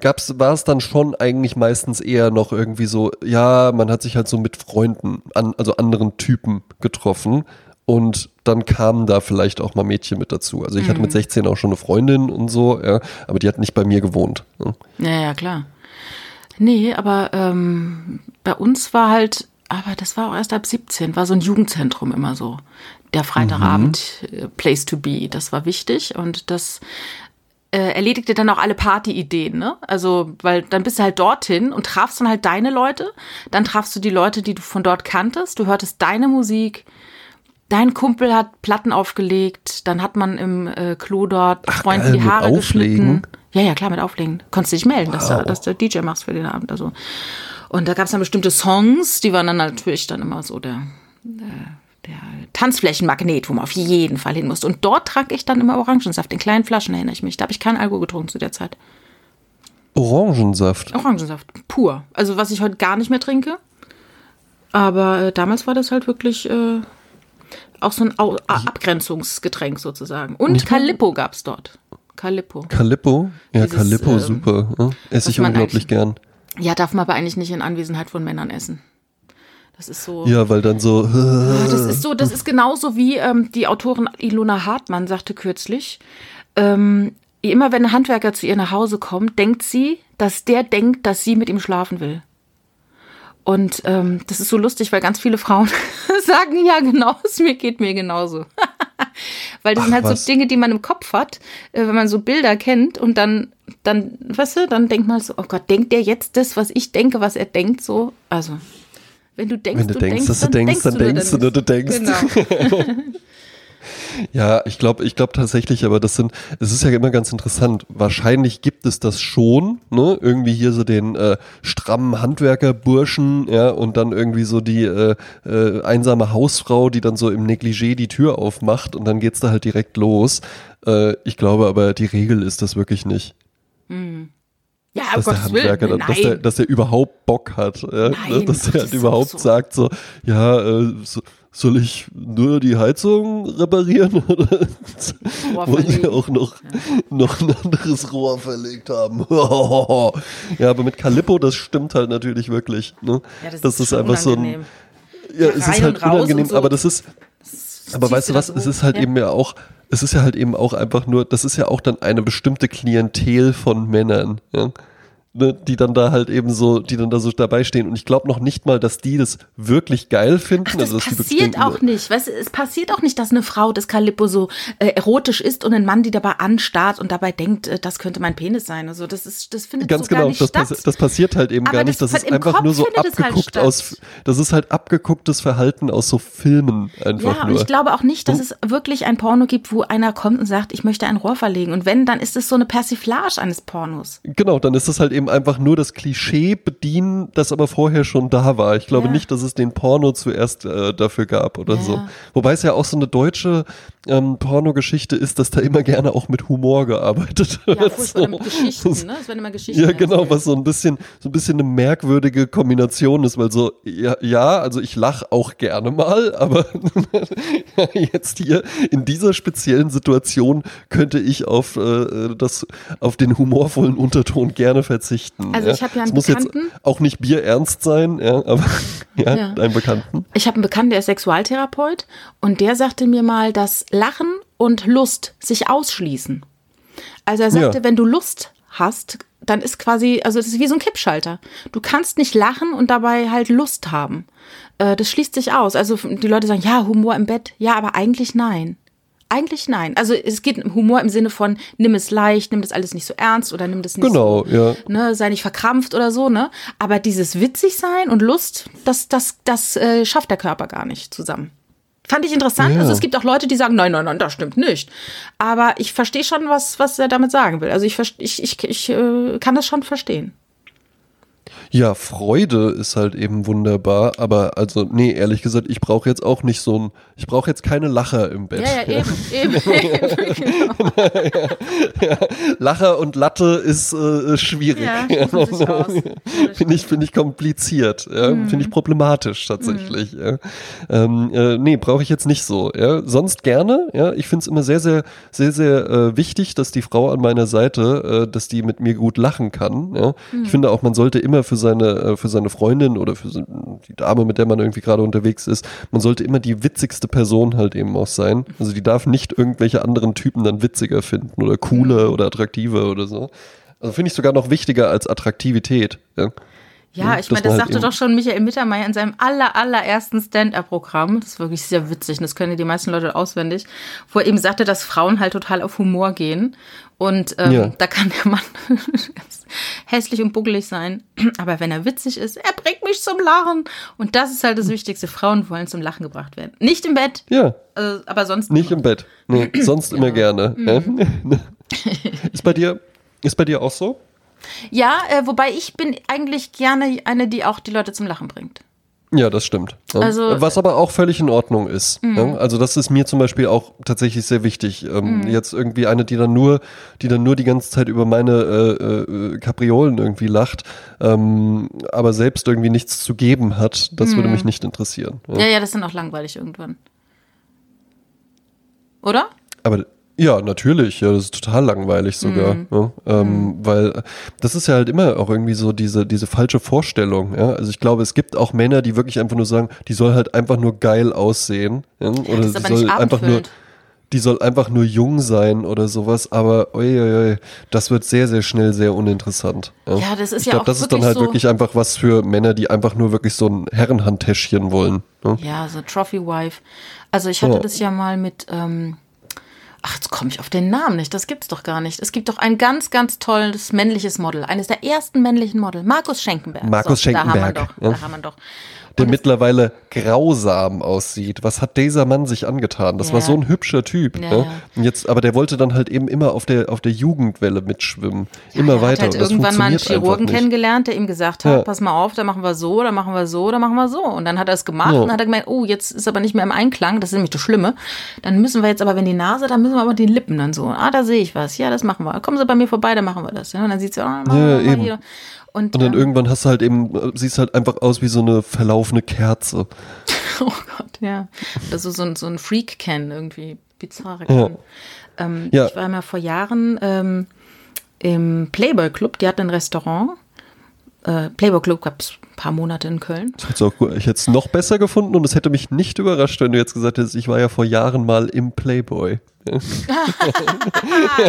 gab's, war es dann schon eigentlich meistens eher noch irgendwie so, ja, man hat sich halt so mit Freunden, an, also anderen Typen getroffen und dann kamen da vielleicht auch mal Mädchen mit dazu. Also ich mhm. hatte mit 16 auch schon eine Freundin und so, ja, aber die hat nicht bei mir gewohnt. Ne? Ja, ja, klar. Nee, aber ähm, bei uns war halt, aber das war auch erst ab 17, war so ein Jugendzentrum immer so. Der Freitagabend, mhm. Place to be, das war wichtig und das äh, erledigte dann auch alle Partyideen, ne? Also, weil dann bist du halt dorthin und trafst dann halt deine Leute, dann trafst du die Leute, die du von dort kanntest, du hörtest deine Musik, dein Kumpel hat Platten aufgelegt, dann hat man im äh, Klo dort Ach, Freunden geil, die Haare geschnitten. Ja, ja, klar, mit Auflegen. Konntest dich melden, wow. dass, du, dass du DJ machst für den Abend. Also. Und da gab es dann bestimmte Songs, die waren dann natürlich dann immer so der, der der Tanzflächenmagnet, wo man auf jeden Fall hin muss. Und dort trank ich dann immer Orangensaft. In kleinen Flaschen erinnere ich mich. Da habe ich keinen Alkohol getrunken zu der Zeit. Orangensaft? Orangensaft, pur. Also was ich heute gar nicht mehr trinke. Aber äh, damals war das halt wirklich äh, auch so ein Au Abgrenzungsgetränk sozusagen. Und Calippo gab es dort. Calippo. Calippo? Ja, Dieses, Calippo, äh, super. Ja, esse ich unglaublich gern. Ja, darf man aber eigentlich nicht in Anwesenheit von Männern essen. Das ist so. Ja, weil dann so. das ist so, das [LAUGHS] ist genauso wie ähm, die Autorin Ilona Hartmann sagte kürzlich. Ähm, immer wenn ein Handwerker zu ihr nach Hause kommt, denkt sie, dass der denkt, dass sie mit ihm schlafen will. Und ähm, das ist so lustig, weil ganz viele Frauen [LAUGHS] sagen, ja, genau, [LAUGHS] es mir geht mir genauso. weil das Ach, sind halt was? so Dinge, die man im Kopf hat, äh, wenn man so Bilder kennt und dann, dann, weißt du, dann denkt man so, oh Gott, denkt der jetzt das, was ich denke, was er denkt, so? Also, wenn du denkst, wenn du, du denkst, denkst, dass du denkst, dann denkst du, du, denkst. Genau. [LAUGHS] Ja, ich glaube, ich glaube tatsächlich, aber das sind, es ist ja immer ganz interessant. Wahrscheinlich gibt es das schon, ne? Irgendwie hier so den äh, strammen Handwerkerburschen, ja, und dann irgendwie so die äh, äh, einsame Hausfrau, die dann so im Negligé die Tür aufmacht und dann geht's da halt direkt los. Äh, ich glaube aber, die Regel ist das wirklich nicht. Mhm. Ja, dass der Handwerker, Willen, dass, der, dass der überhaupt Bock hat, ja, ne? Nein, dass der halt überhaupt so. sagt so, ja, äh, so, soll ich nur die Heizung reparieren [LAUGHS] oder wollen sie auch noch, ja. noch ein anderes Rohr verlegt haben? [LAUGHS] ja, aber mit Calippo, das stimmt halt natürlich wirklich. Ne? Ja, das, das ist, ist einfach unangenehm. so ein. Ja, es ist halt unangenehm, so. aber das ist. Das aber weißt du was, es ist halt ja. eben ja auch, es ist ja halt eben auch einfach nur, das ist ja auch dann eine bestimmte Klientel von Männern. Ja? Ne, die dann da halt eben so, die dann da so dabei stehen. Und ich glaube noch nicht mal, dass die das wirklich geil finden. Ach, das also, passiert auch nicht. Weißt es passiert auch nicht, dass eine Frau das Calippo so äh, erotisch ist und ein Mann die dabei anstarrt und dabei denkt, äh, das könnte mein Penis sein. Also das ist, das findet Ganz so genau, gar nicht das, statt. Pass das passiert halt eben Aber gar nicht. Das, das ist einfach nur so halt abgeguckt halt aus, das ist halt abgegucktes Verhalten aus so Filmen einfach ja, nur. und ich glaube auch nicht, dass hm? es wirklich ein Porno gibt, wo einer kommt und sagt, ich möchte ein Rohr verlegen. Und wenn, dann ist es so eine Persiflage eines Pornos. Genau, dann ist es halt eben einfach nur das Klischee bedienen, das aber vorher schon da war. Ich glaube ja. nicht, dass es den Porno zuerst äh, dafür gab oder ja. so. Wobei es ja auch so eine deutsche ähm, Pornogeschichte ist, dass da immer gerne auch mit Humor gearbeitet wird. Ja, furchtbar so. mit Geschichten, ne? Es werden immer Geschichten. Ja, genau, was so ein bisschen, so ein bisschen eine merkwürdige Kombination ist, weil so, ja, ja also ich lache auch gerne mal, aber [LAUGHS] jetzt hier in dieser speziellen Situation könnte ich auf äh, das, auf den humorvollen Unterton gerne verzichten. Also ja? ich habe ja einen muss Bekannten. jetzt auch nicht bierernst sein, ja, aber [LAUGHS] ja, ja. einen Bekannten. Ich habe einen Bekannten, der ist Sexualtherapeut und der sagte mir mal, dass Lachen und Lust sich ausschließen. Also er sagte, ja. wenn du Lust hast, dann ist quasi, also es ist wie so ein Kippschalter. Du kannst nicht lachen und dabei halt Lust haben. Äh, das schließt sich aus. Also die Leute sagen, ja, Humor im Bett. Ja, aber eigentlich nein. Eigentlich nein. Also es geht um Humor im Sinne von nimm es leicht, nimm das alles nicht so ernst oder nimm das nicht genau, so, ja. ne, sei nicht verkrampft oder so, ne? Aber dieses witzig sein und Lust, das, das, das äh, schafft der Körper gar nicht zusammen. Fand ich interessant. Ja. Also es gibt auch Leute, die sagen, nein, nein, nein, das stimmt nicht. Aber ich verstehe schon, was, was er damit sagen will. Also ich, ich, ich, ich äh, kann das schon verstehen. Ja, Freude ist halt eben wunderbar, aber also, nee, ehrlich gesagt, ich brauche jetzt auch nicht so ein, ich brauche jetzt keine Lacher im Bett. Ja, ja, eben, [LAUGHS] [LAUGHS] eben, genau. ja, ja. Lacher und Latte ist äh, schwierig. Ja, [LAUGHS] Finde ich, finde ich kompliziert, ja? Mhm. finde ich problematisch tatsächlich. Mhm. Ja? Ähm, äh, nee, brauche ich jetzt nicht so. Ja? Sonst gerne, ja, ich finde es immer sehr, sehr, sehr, sehr äh, wichtig, dass die Frau an meiner Seite, äh, dass die mit mir gut lachen kann. Ja? Mhm. Ich finde auch, man sollte immer für seine, äh, für seine Freundin oder für die Dame, mit der man irgendwie gerade unterwegs ist, man sollte immer die witzigste Person halt eben auch sein. Also die darf nicht irgendwelche anderen Typen dann witziger finden oder cooler mhm. oder attraktiver oder so. Also finde ich sogar noch wichtiger als Attraktivität. Ja. Ja, ich meine, das, halt sagte doch schon Michael Mittermeier in seinem aller, allerersten Stand-Up-Programm. Das ist wirklich sehr witzig und das können die meisten Leute auswendig, wo er eben sagte, dass Frauen halt total auf Humor gehen. Und ähm, ja. da kann der Mann [LAUGHS] hässlich und buckelig sein. Aber wenn er witzig ist, er bringt mich zum Lachen. Und das ist halt das Wichtigste. Frauen wollen zum Lachen gebracht werden. Nicht im Bett. Ja. Äh, aber sonst. Nicht immer. im Bett. Nee, sonst [CLEARS THROAT] immer gerne. Mhm. [LAUGHS] ist bei dir, ist bei dir auch so? Ja, äh, wobei ich bin eigentlich gerne eine, die auch die Leute zum Lachen bringt. Ja, das stimmt. Ja. Also, Was aber auch völlig in Ordnung ist. Mhm. Ja. Also das ist mir zum Beispiel auch tatsächlich sehr wichtig. Ähm, mhm. Jetzt irgendwie eine, die dann nur, die dann nur die ganze Zeit über meine äh, äh, Kapriolen irgendwie lacht, ähm, aber selbst irgendwie nichts zu geben hat, das mhm. würde mich nicht interessieren. Ja. ja, ja, das ist dann auch langweilig irgendwann. Oder? Aber Ja, natürlich. Ja, das ist total langweilig sogar. Mhm. Ja, ähm, mhm. Weil das ist ja halt immer auch irgendwie so diese, diese falsche Vorstellung. Ja? Also ich glaube, es gibt auch Männer, die wirklich einfach nur sagen, die soll halt einfach nur geil aussehen. Ja? Oder die soll einfach nur die soll einfach nur jung sein oder sowas, aber oi, das wird sehr, sehr schnell sehr uninteressant. Ja, ja das ist ich ja glaub, auch das ist dann halt so wirklich einfach was für Männer, die einfach nur wirklich so ein Herrenhandtäschchen wollen. Ja, ja so Trophy Wife. Also ich hatte ja. das ja mal mit, ähm, ach, jetzt komme ich auf den Namen nicht, das gibt's doch gar nicht. Es gibt doch ein ganz, ganz tolles männliches Model, eines der ersten männlichen Model, Markus Schenkenberg. Markus so, Schenkenberg. Da haben wir doch, da haben wir doch der mittlerweile grausam aussieht. Was hat dieser Mann sich angetan? Das ja. war so ein hübscher Typ. Ja, ne? Und jetzt, aber der wollte dann halt eben immer auf der, auf der Jugendwelle mitschwimmen. Immer er weiter. Hat halt irgendwann mal einen Chirurgen kennengelernt, der ihm gesagt hat, pass mal auf, da machen wir so, da machen wir so, da machen wir so. Und dann hat er es gemacht und hat er gemeint, oh, jetzt ist aber nicht mehr im Einklang, das ist nämlich das Schlimme. Dann müssen wir jetzt aber, wenn die Nase, dann müssen wir aber die Lippen dann so. Ah, da sehe ich was. Ja, das machen wir. Kommen Sie bei mir vorbei, dann machen wir das. Und dann sieht sie, oh, machen ja, eben. Hier. Und, und dann ähm, irgendwann hast du halt eben, äh, siehst halt einfach aus wie so eine verlaufene Kerze. [LAUGHS] oh Gott, ja. Das ist so ein, so ein Freak-Can irgendwie, bizarre Can. Ja. Ähm, ja. Ich war mal vor Jahren ähm, im Playboy Club, die hatten ein Restaurant. Äh, Playboy Club gab es paar Monate in Köln. Das auch gut. Ich hätte es noch besser gefunden und es hätte mich nicht überrascht, wenn du jetzt gesagt hättest, ich war ja vor Jahren mal im Playboy [LAUGHS] nein,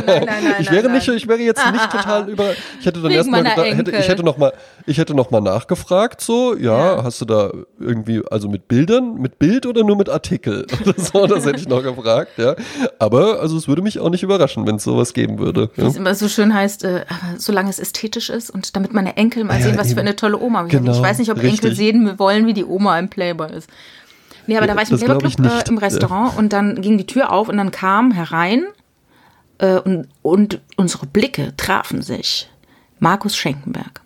nein, nein, ich wäre nicht, ich wäre jetzt nicht total [LAUGHS] über. Ich hätte dann erstmal gedacht, hätte, ich hätte noch mal, ich hätte noch mal nachgefragt, so, ja, ja, hast du da irgendwie, also mit Bildern, mit Bild oder nur mit Artikel? [LAUGHS] so, das hätte ich noch gefragt, ja. Aber also es würde mich auch nicht überraschen, wenn es sowas geben würde. Wie ja. es immer so schön heißt, äh, solange es ästhetisch ist und damit meine Enkel mal ja, sehen, was eben. für eine tolle Oma wir genau, haben. Ich weiß nicht, ob richtig. Enkel sehen wollen, wie die Oma im Playboy ist. Nee, aber da war ich im Silberclub äh, im Restaurant und dann ging die Tür auf und dann kam herein äh, und, und unsere Blicke trafen sich. Markus Schenkenberg.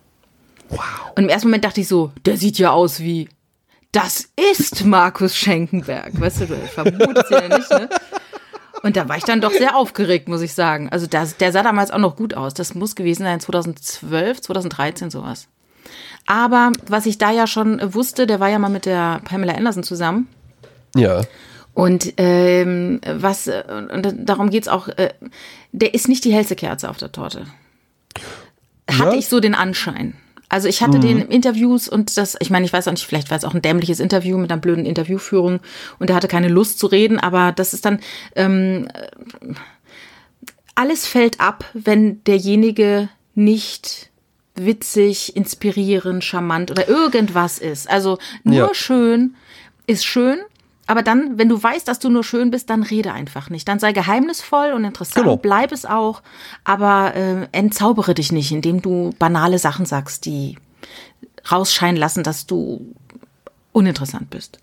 Wow. Und im ersten Moment dachte ich so, der sieht ja aus wie, das ist Markus Schenkenberg. Weißt du, du vermutest ja nicht, ne? Und da war ich dann doch sehr aufgeregt, muss ich sagen. Also das, der sah damals auch noch gut aus. Das muss gewesen sein 2012, 2013 sowas. Aber was ich da ja schon wusste, der war ja mal mit der Pamela Anderson zusammen. Ja. Und ähm, was, und darum geht's auch, äh, der ist nicht die hellste Kerze auf der Torte. Hatte ja. ich so den Anschein. Also ich hatte mhm. den Interviews und das, ich meine, ich weiß auch nicht, vielleicht war es auch ein dämliches Interview mit einer blöden Interviewführung und er hatte keine Lust zu reden, aber das ist dann, ähm, alles fällt ab, wenn derjenige nicht witzig, inspirierend, charmant oder irgendwas ist. Also nur ja. schön ist schön, aber dann, wenn du weißt, dass du nur schön bist, dann rede einfach nicht. Dann sei geheimnisvoll und interessant, genau. bleib es auch, aber äh, entzaubere dich nicht, indem du banale Sachen sagst, die rausscheinen lassen, dass du uninteressant bist.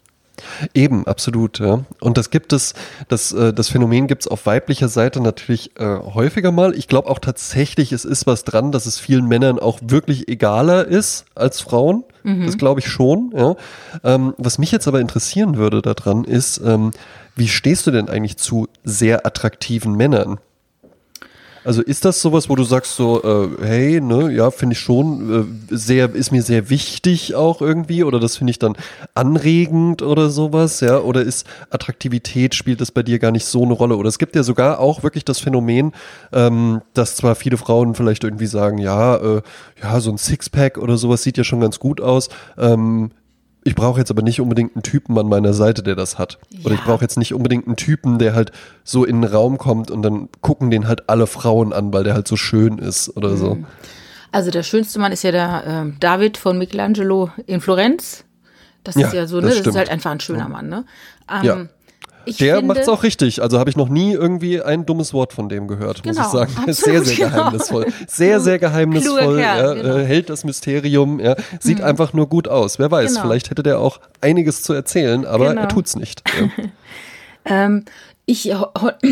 Eben, absolut. Ja. Und das gibt es, das, äh, das Phänomen gibt es auf weiblicher Seite natürlich äh, häufiger mal. Ich glaube auch tatsächlich, es ist was dran, dass es vielen Männern auch wirklich egaler ist als Frauen. Mhm. Das glaube ich schon. Ja. Ähm, was mich jetzt aber interessieren würde daran ist, ähm, wie stehst du denn eigentlich zu sehr attraktiven Männern? Also ist das sowas, wo du sagst so, äh, hey, ne, ja, finde ich schon äh, sehr, ist mir sehr wichtig auch irgendwie oder das finde ich dann anregend oder sowas, ja, oder ist Attraktivität, spielt das bei dir gar nicht so eine Rolle? Oder es gibt ja sogar auch wirklich das Phänomen, ähm, dass zwar viele Frauen vielleicht irgendwie sagen, ja, äh, ja, so ein Sixpack oder sowas sieht ja schon ganz gut aus, ähm, ich brauche jetzt aber nicht unbedingt einen Typen an meiner Seite, der das hat. Ja. Oder ich brauche jetzt nicht unbedingt einen Typen, der halt so in den Raum kommt und dann gucken den halt alle Frauen an, weil der halt so schön ist oder mhm. so. Also der schönste Mann ist ja der äh, David von Michelangelo in Florenz. Das ja, ist ja so, ne? Das, das ist halt einfach ein schöner Mann, ne? Ähm, ja. Ich der macht es auch richtig. Also habe ich noch nie irgendwie ein dummes Wort von dem gehört, genau, muss ich sagen. Absolut, [LAUGHS] sehr, sehr genau. geheimnisvoll. Sehr, sehr geheimnisvoll. Kerl, ja, genau. äh, hält das Mysterium. Ja, sieht mhm. einfach nur gut aus. Wer weiß, genau. vielleicht hätte der auch einiges zu erzählen, aber genau. er tut's nicht. [LAUGHS] Ähm, ich,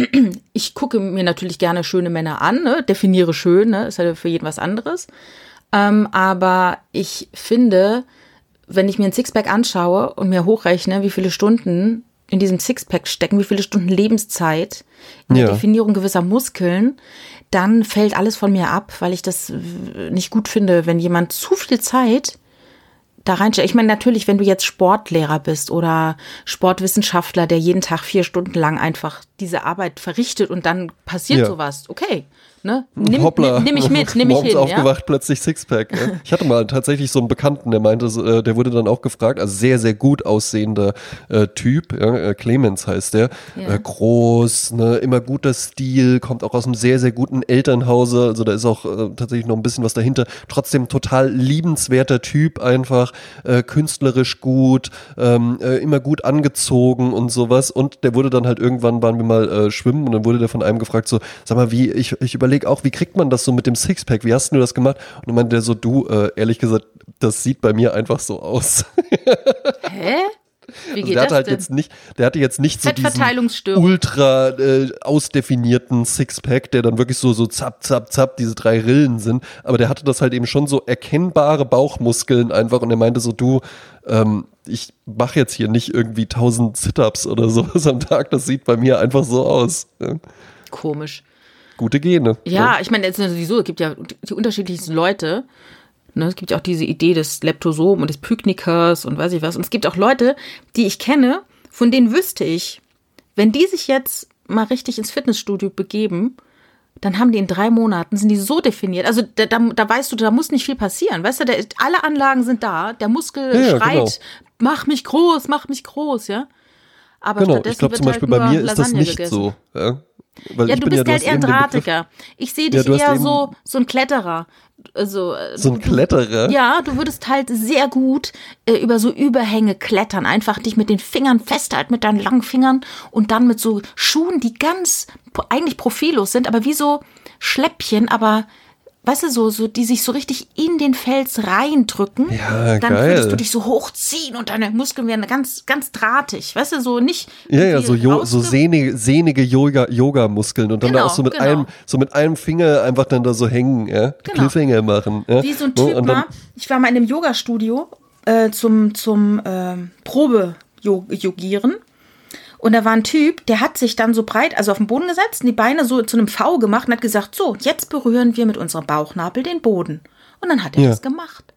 [CLEARS THROAT] ich gucke mir natürlich gerne schöne Männer an, ne? definiere schön, ne? ist ja für jeden was anderes. Ähm, aber ich finde, wenn ich mir ein Sixpack anschaue und mir hochrechne, wie viele Stunden in diesem Sixpack stecken, wie viele Stunden Lebenszeit in der Definierung gewisser Muskeln, dann fällt alles von mir ab, weil ich das nicht gut finde, wenn jemand zu viel Zeit da reinsteckt. Ich meine, natürlich, wenn du jetzt Sportlehrer bist oder Sportwissenschaftler, der jeden Tag vier Stunden lang einfach diese Arbeit verrichtet und dann passiert ja. sowas. Okay, ne? Nimm, Hoppla. nimm mich mit, nimm mich hin. aufgewacht, ja? plötzlich Sixpack. Ja. Ich hatte mal tatsächlich so einen Bekannten, der meinte, äh, der wurde dann auch gefragt, also sehr, sehr gut aussehender äh, Typ, ja, äh, Clemens heißt der, äh, groß, ne, immer guter Stil, kommt auch aus einem sehr, sehr guten Elternhause, also da ist auch äh, tatsächlich noch ein bisschen was dahinter, trotzdem total liebenswerter Typ einfach, äh, künstlerisch gut, ähm, immer gut angezogen und sowas und der wurde dann halt irgendwann, waren wir mal schwimmen und dann wurde der von einem gefragt so, sag mal, wie, ich, ich überlege überlege auch, wie kriegt man das so mit dem Sixpack? Wie hast du das gemacht? Und dann meinte der so, du, äh, ehrlich gesagt, das sieht bei mir einfach so aus. [LAUGHS] Hä? Wie also geht der hatte halt denn? jetzt nicht, der hatte jetzt nicht so diesen ultra äh, ausdefinierten Sixpack, der dann wirklich so so zapp zapp zapp diese drei Rillen sind, aber der hatte das halt eben schon so erkennbare Bauchmuskeln einfach und er meinte so du ähm, ich mache jetzt hier nicht irgendwie tausend Sit-ups oder [LAUGHS] sowas am Tag, das sieht bei mir einfach so aus. Komisch gute Gene. Ja, ne? ich meine, sowieso, es gibt ja die unterschiedlichsten Leute. Ne? Es gibt ja auch diese Idee des Leptosom und des Pyknikers und weiß ich was. Und es gibt auch Leute, die ich kenne, von denen wüsste ich, wenn die sich jetzt mal richtig ins Fitnessstudio begeben, dann haben die in drei Monaten, sind die so definiert. Also da, da, da weißt du, da muss nicht viel passieren. Weißt du, der, alle Anlagen sind da, der Muskel ja, schreit, genau. mach mich groß, mach mich groß, ja. Aber genau, ich glaube zum Beispiel halt bei mir ist das nicht gegessen. so. Ja? Weil ja, du bist ja, halt eher ein Drahtiger. Ich sehe dich ja, eher so, so ein Kletterer. Also, so ein Kletterer? Ja, du würdest halt sehr gut äh, über so Überhänge klettern. Einfach dich mit den Fingern festhalten, mit deinen langen Fingern und dann mit so Schuhen, die ganz eigentlich profillos sind, aber wie so Schläppchen, aber weißt du, so, so, die sich so richtig in den Fels reindrücken. Ja, dann geil. würdest du dich so hochziehen und deine Muskeln werden ganz, ganz drahtig. Weißt du, so nicht. Ja, ja, so, jo, so sehnige, sehnige Yoga-Muskeln und dann genau, da auch so mit genau. einem, so mit einem Finger einfach dann da so hängen, ja. Genau. Cliffhanger machen. Ja? Wie so ein Typ mal. Ich war mal in einem Yoga-Studio äh, zum, zum äh, Probe-Yogieren. Und da war ein Typ, der hat sich dann so breit, also auf den Boden gesetzt, und die Beine so zu einem V gemacht und hat gesagt, so, jetzt berühren wir mit unserem Bauchnabel den Boden. Und dann hat er ja. das gemacht.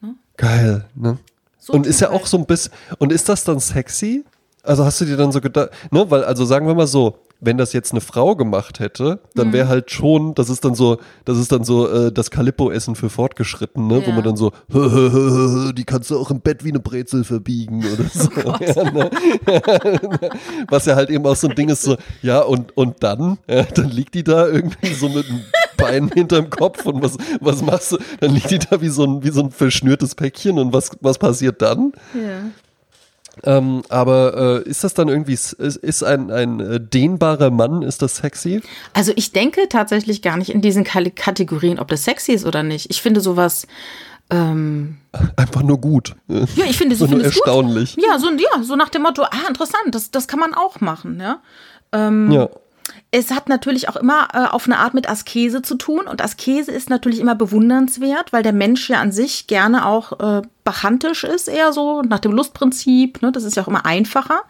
Ne? Geil, ne? So und ist ja auch so ein bisschen, und ist das dann sexy? Also hast du dir dann so gedacht, ne, weil, also sagen wir mal so, wenn das jetzt eine Frau gemacht hätte, dann wäre mhm. halt schon, das ist dann so, das ist dann so äh, das Calippo-Essen für Fortgeschrittene, ja. wo man dann so, die kannst du auch im Bett wie eine Brezel verbiegen oder [LAUGHS] oh so. Oh ja, ne? [LAUGHS] Was ja halt eben auch so ein Ding ist, so, ja, und, und dann, ja, dann liegt die da irgendwie so mit einem Bein [LAUGHS] hinterm Kopf und was, was machst du? Dann liegt die da wie so ein, wie so ein verschnürtes Päckchen und was, was passiert dann? Ja. Ähm, aber äh, ist das dann irgendwie, ist, ist ein, ein äh, dehnbarer Mann, ist das sexy? Also ich denke tatsächlich gar nicht in diesen Kategorien, ob das sexy ist oder nicht. Ich finde sowas ähm, [LAUGHS] einfach nur gut. Ja, ich finde so [LAUGHS] nur erstaunlich. Gut. Ja, so, ja, so nach dem Motto, ah, interessant, das, das kann man auch machen, ja. Ähm, ja. Es hat natürlich auch immer äh, auf eine Art mit Askese zu tun und Askese ist natürlich immer bewundernswert, weil der Mensch ja an sich gerne auch äh, bachantisch ist, eher so nach dem Lustprinzip. Ne? Das ist ja auch immer einfacher.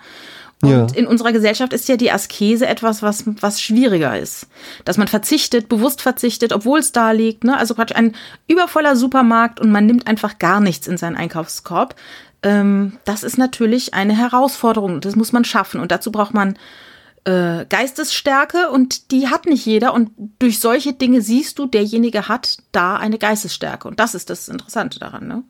Und ja. in unserer Gesellschaft ist ja die Askese etwas, was, was schwieriger ist. Dass man verzichtet, bewusst verzichtet, obwohl es da liegt. Ne? Also praktisch ein übervoller Supermarkt und man nimmt einfach gar nichts in seinen Einkaufskorb. Ähm, das ist natürlich eine Herausforderung. Das muss man schaffen. Und dazu braucht man äh, Geistesstärke und die hat nicht jeder. Und durch solche Dinge siehst du, derjenige hat da eine Geistesstärke. Und das ist das Interessante daran, ne?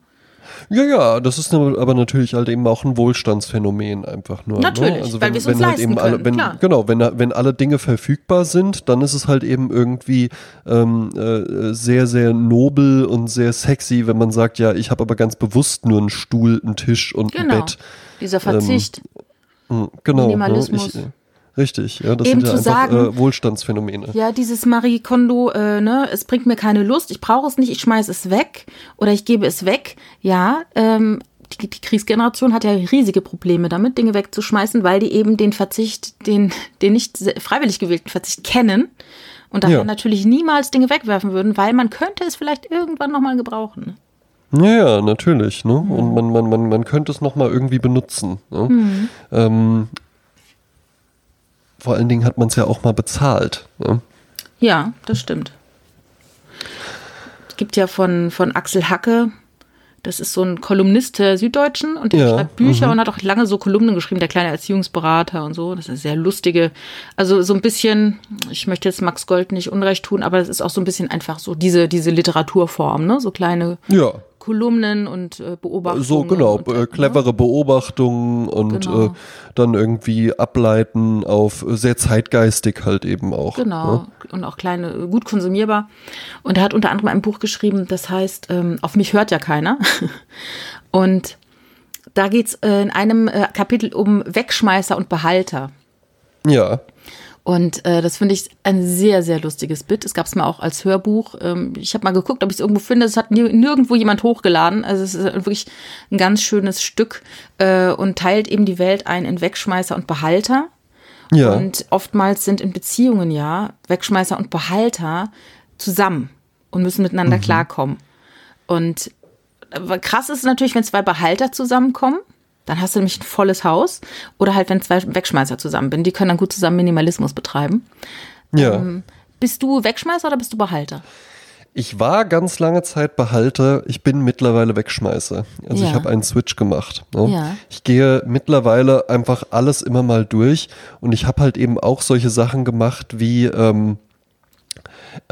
Ja, ja, das ist aber natürlich halt eben auch ein Wohlstandsphänomen einfach nur. Ne? Natürlich, ne? also wenn, weil wir es uns halt eben alle, wenn, klar. Genau, wenn, wenn alle Dinge verfügbar sind, dann ist es halt eben irgendwie ähm, äh, sehr, sehr nobel und sehr sexy, wenn man sagt, ja, ich habe aber ganz bewusst nur einen Stuhl, einen Tisch und genau. ein Bett. Dieser Verzicht. Ähm, genau. Ne? Minimalismus. Ich, Richtig, ja, das Eben sind ja zu einfach sagen, äh, Wohlstandsphänomene. Ja, dieses Marie Kondo, äh, ne, es bringt mir keine Lust, ich brauche es nicht, ich schmeiße es weg oder ich gebe es weg. Ja, ähm, die, die Kriegsgeneration hat ja riesige Probleme damit, Dinge wegzuschmeißen, weil die eben den Verzicht, den, den nicht freiwillig gewählten Verzicht kennen und daher ja. natürlich niemals Dinge wegwerfen würden, weil man könnte es vielleicht irgendwann nochmal gebrauchen. Ja, ja, natürlich. Ne? Mhm. Und man, man, man, man könnte es nochmal irgendwie benutzen. Ne? Mhm. Ähm, vor allen Dingen hat man es ja auch mal bezahlt. Ne? Ja, das stimmt. Es gibt ja von, von Axel Hacke Das ist so ein Kolumnist der Süddeutschen und der ja, schreibt Bücher mhm. und hat auch lange so Kolumnen geschrieben, der kleine Erziehungsberater und so. Das ist sehr lustige, also so ein bisschen, ich möchte jetzt Max Gold nicht unrecht tun, aber das ist auch so ein bisschen einfach so diese, diese Literaturform, ne? So kleine ja. Kolumnen und äh, Beobachtungen. So, genau, und, äh, clevere Beobachtungen und genau. äh, dann irgendwie ableiten auf sehr zeitgeistig halt eben auch. Genau, ne? und auch kleine, gut konsumierbar. Und er hat unter anderem ein Buch geschrieben, das heißt, ähm, auf mich hört ja keiner. [LAUGHS] und da geht's äh, in einem äh, Kapitel um Wegschmeißer und Behalter. Ja. Und äh, das finde ich ein sehr, sehr lustiges Bit. Es gab es mal auch als Hörbuch. Ähm, ich habe mal geguckt, ob ich es irgendwo finde. Es hat nirgendwo jemand hochgeladen. Also es ist wirklich ein ganz schönes Stück äh, und teilt eben die Welt ein in Wegschmeißer und Behalter. Ja. Und oftmals sind in Beziehungen ja Wegschmeißer und Behalter zusammen und müssen miteinander mhm. klarkommen. Und äh, krass ist natürlich, wenn zwei Behalter zusammenkommen dann hast du nämlich ein volles Haus. Oder halt, wenn zwei Wegschmeißer zusammen sind. Die können dann gut zusammen Minimalismus betreiben. Ja. Ähm, bist du Wegschmeißer oder bist du Behalter? Ich war ganz lange Zeit Behalter, ich bin mittlerweile Wegschmeißer. Also ja. ich habe einen Switch gemacht. Ne? Ja. Ich gehe mittlerweile einfach alles immer mal durch und ich habe halt eben auch solche Sachen gemacht wie ähm,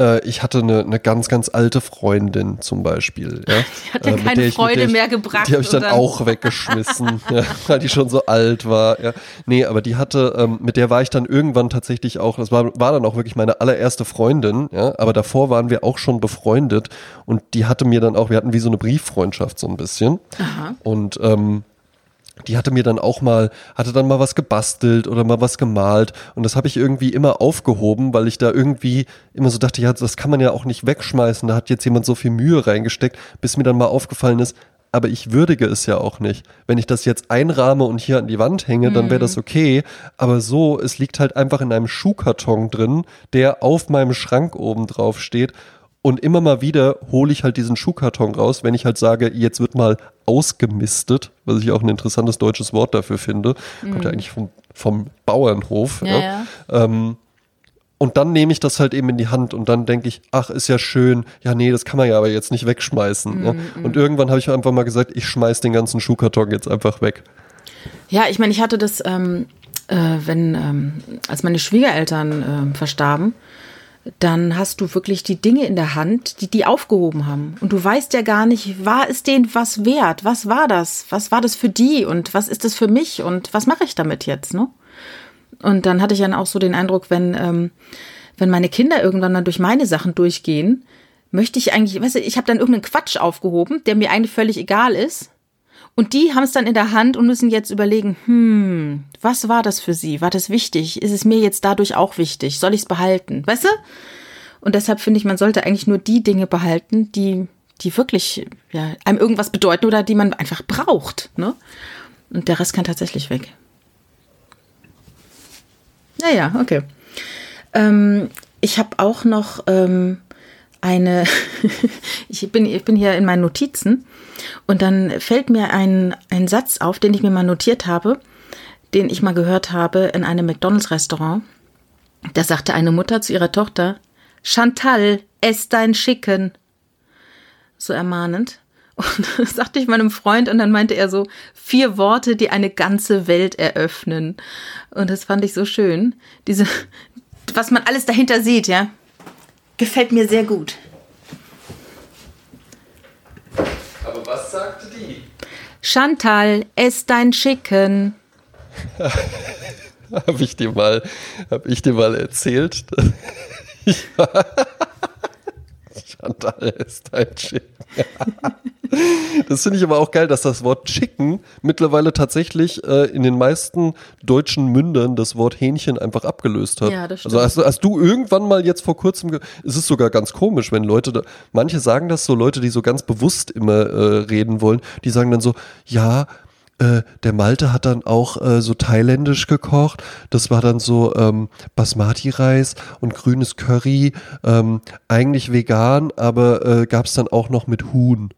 äh, ich hatte eine, eine ganz, ganz alte Freundin zum Beispiel. Ja, [LAUGHS] die hat ja äh, keine Freude ich, mehr gebracht. Die habe ich dann, dann auch weggeschmissen, [LAUGHS] ja, weil die schon so alt war. Ja. Nee, aber die hatte, ähm, mit der war ich dann irgendwann tatsächlich auch, das war, war dann auch wirklich meine allererste Freundin, ja, aber davor waren wir auch schon befreundet und die hatte mir dann auch, wir hatten wie so eine Brieffreundschaft so ein bisschen. Aha. Und ähm, die hatte mir dann auch mal, hatte dann mal was gebastelt oder mal was gemalt und das habe ich irgendwie immer aufgehoben, weil ich da irgendwie immer so dachte, ja, das kann man ja auch nicht wegschmeißen, da hat jetzt jemand so viel Mühe reingesteckt, bis mir dann mal aufgefallen ist, aber ich würdige es ja auch nicht. Wenn ich das jetzt einrahme und hier an die Wand hänge, dann wäre das mhm. okay. Aber so, es liegt halt einfach in einem Schuhkarton drin, der auf meinem Schrank oben drauf steht. Und immer mal wieder hole ich halt diesen Schuhkarton raus, wenn ich halt sage, jetzt wird mal ausgemistet, was ich auch ein interessantes deutsches Wort dafür finde. Mhm. Kommt ja eigentlich vom, vom Bauernhof. Ja, ja. Ähm, und dann nehme ich das halt eben in die Hand und dann denke ich, ach, ist ja schön. Ja, nee, das kann man ja aber jetzt nicht wegschmeißen. Ne? Mm, Und irgendwann habe ich einfach mal gesagt, ich schmeiß den ganzen Schuhkarton jetzt einfach weg. Ja, ich meine, ich hatte das, ähm, äh, wenn, ähm, als meine Schwiegereltern äh, verstarben, dann hast du wirklich die Dinge in der Hand, die die aufgehoben haben. Und du weißt ja gar nicht, war es denen was wert? Was war das? Was war das für die? Und was ist das für mich? Und was mache ich damit jetzt? Ne? Und dann hatte ich dann auch so den Eindruck, wenn, ähm, wenn meine Kinder irgendwann dann durch meine Sachen durchgehen, möchte ich eigentlich, weißt du, ich habe dann irgendeinen Quatsch aufgehoben, der mir eigentlich völlig egal ist. Und die haben es dann in der Hand und müssen jetzt überlegen, hm, was war das für sie? War das wichtig? Ist es mir jetzt dadurch auch wichtig? Soll ich es behalten? Weißt du? Und deshalb finde ich, man sollte eigentlich nur die Dinge behalten, die, die wirklich ja, einem irgendwas bedeuten oder die man einfach braucht. Ne? Und der Rest kann tatsächlich weg. Naja, okay. Ähm, ich habe auch noch ähm, eine, [LAUGHS] ich, bin, ich bin hier in meinen Notizen und dann fällt mir ein, ein Satz auf, den ich mir mal notiert habe, den ich mal gehört habe in einem McDonalds-Restaurant. Da sagte eine Mutter zu ihrer Tochter, Chantal, ess dein Schicken. So ermahnend. Und [LAUGHS] das sagte ich meinem Freund und dann meinte er so, vier Worte, die eine ganze Welt eröffnen. Und das fand ich so schön. Diese, was man alles dahinter sieht, ja. Gefällt mir sehr gut. Aber was sagte die? Chantal, ess dein Chicken. [LAUGHS] hab ich dir mal, hab ich dir mal erzählt? [LAUGHS] Chantal ist ein Chicken. das finde ich aber auch geil, dass das Wort Chicken mittlerweile tatsächlich äh, in den meisten deutschen Mündern das Wort Hähnchen einfach abgelöst hat. Ja, das stimmt. Also hast, hast du irgendwann mal jetzt vor kurzem, es ist sogar ganz komisch, wenn Leute, da, manche sagen das so, Leute, die so ganz bewusst immer äh, reden wollen, die sagen dann so, ja, äh, der Malte hat dann auch äh, so thailändisch gekocht. Das war dann so ähm, Basmati-Reis und grünes Curry. Ähm, eigentlich vegan, aber äh, gab es dann auch noch mit Huhn.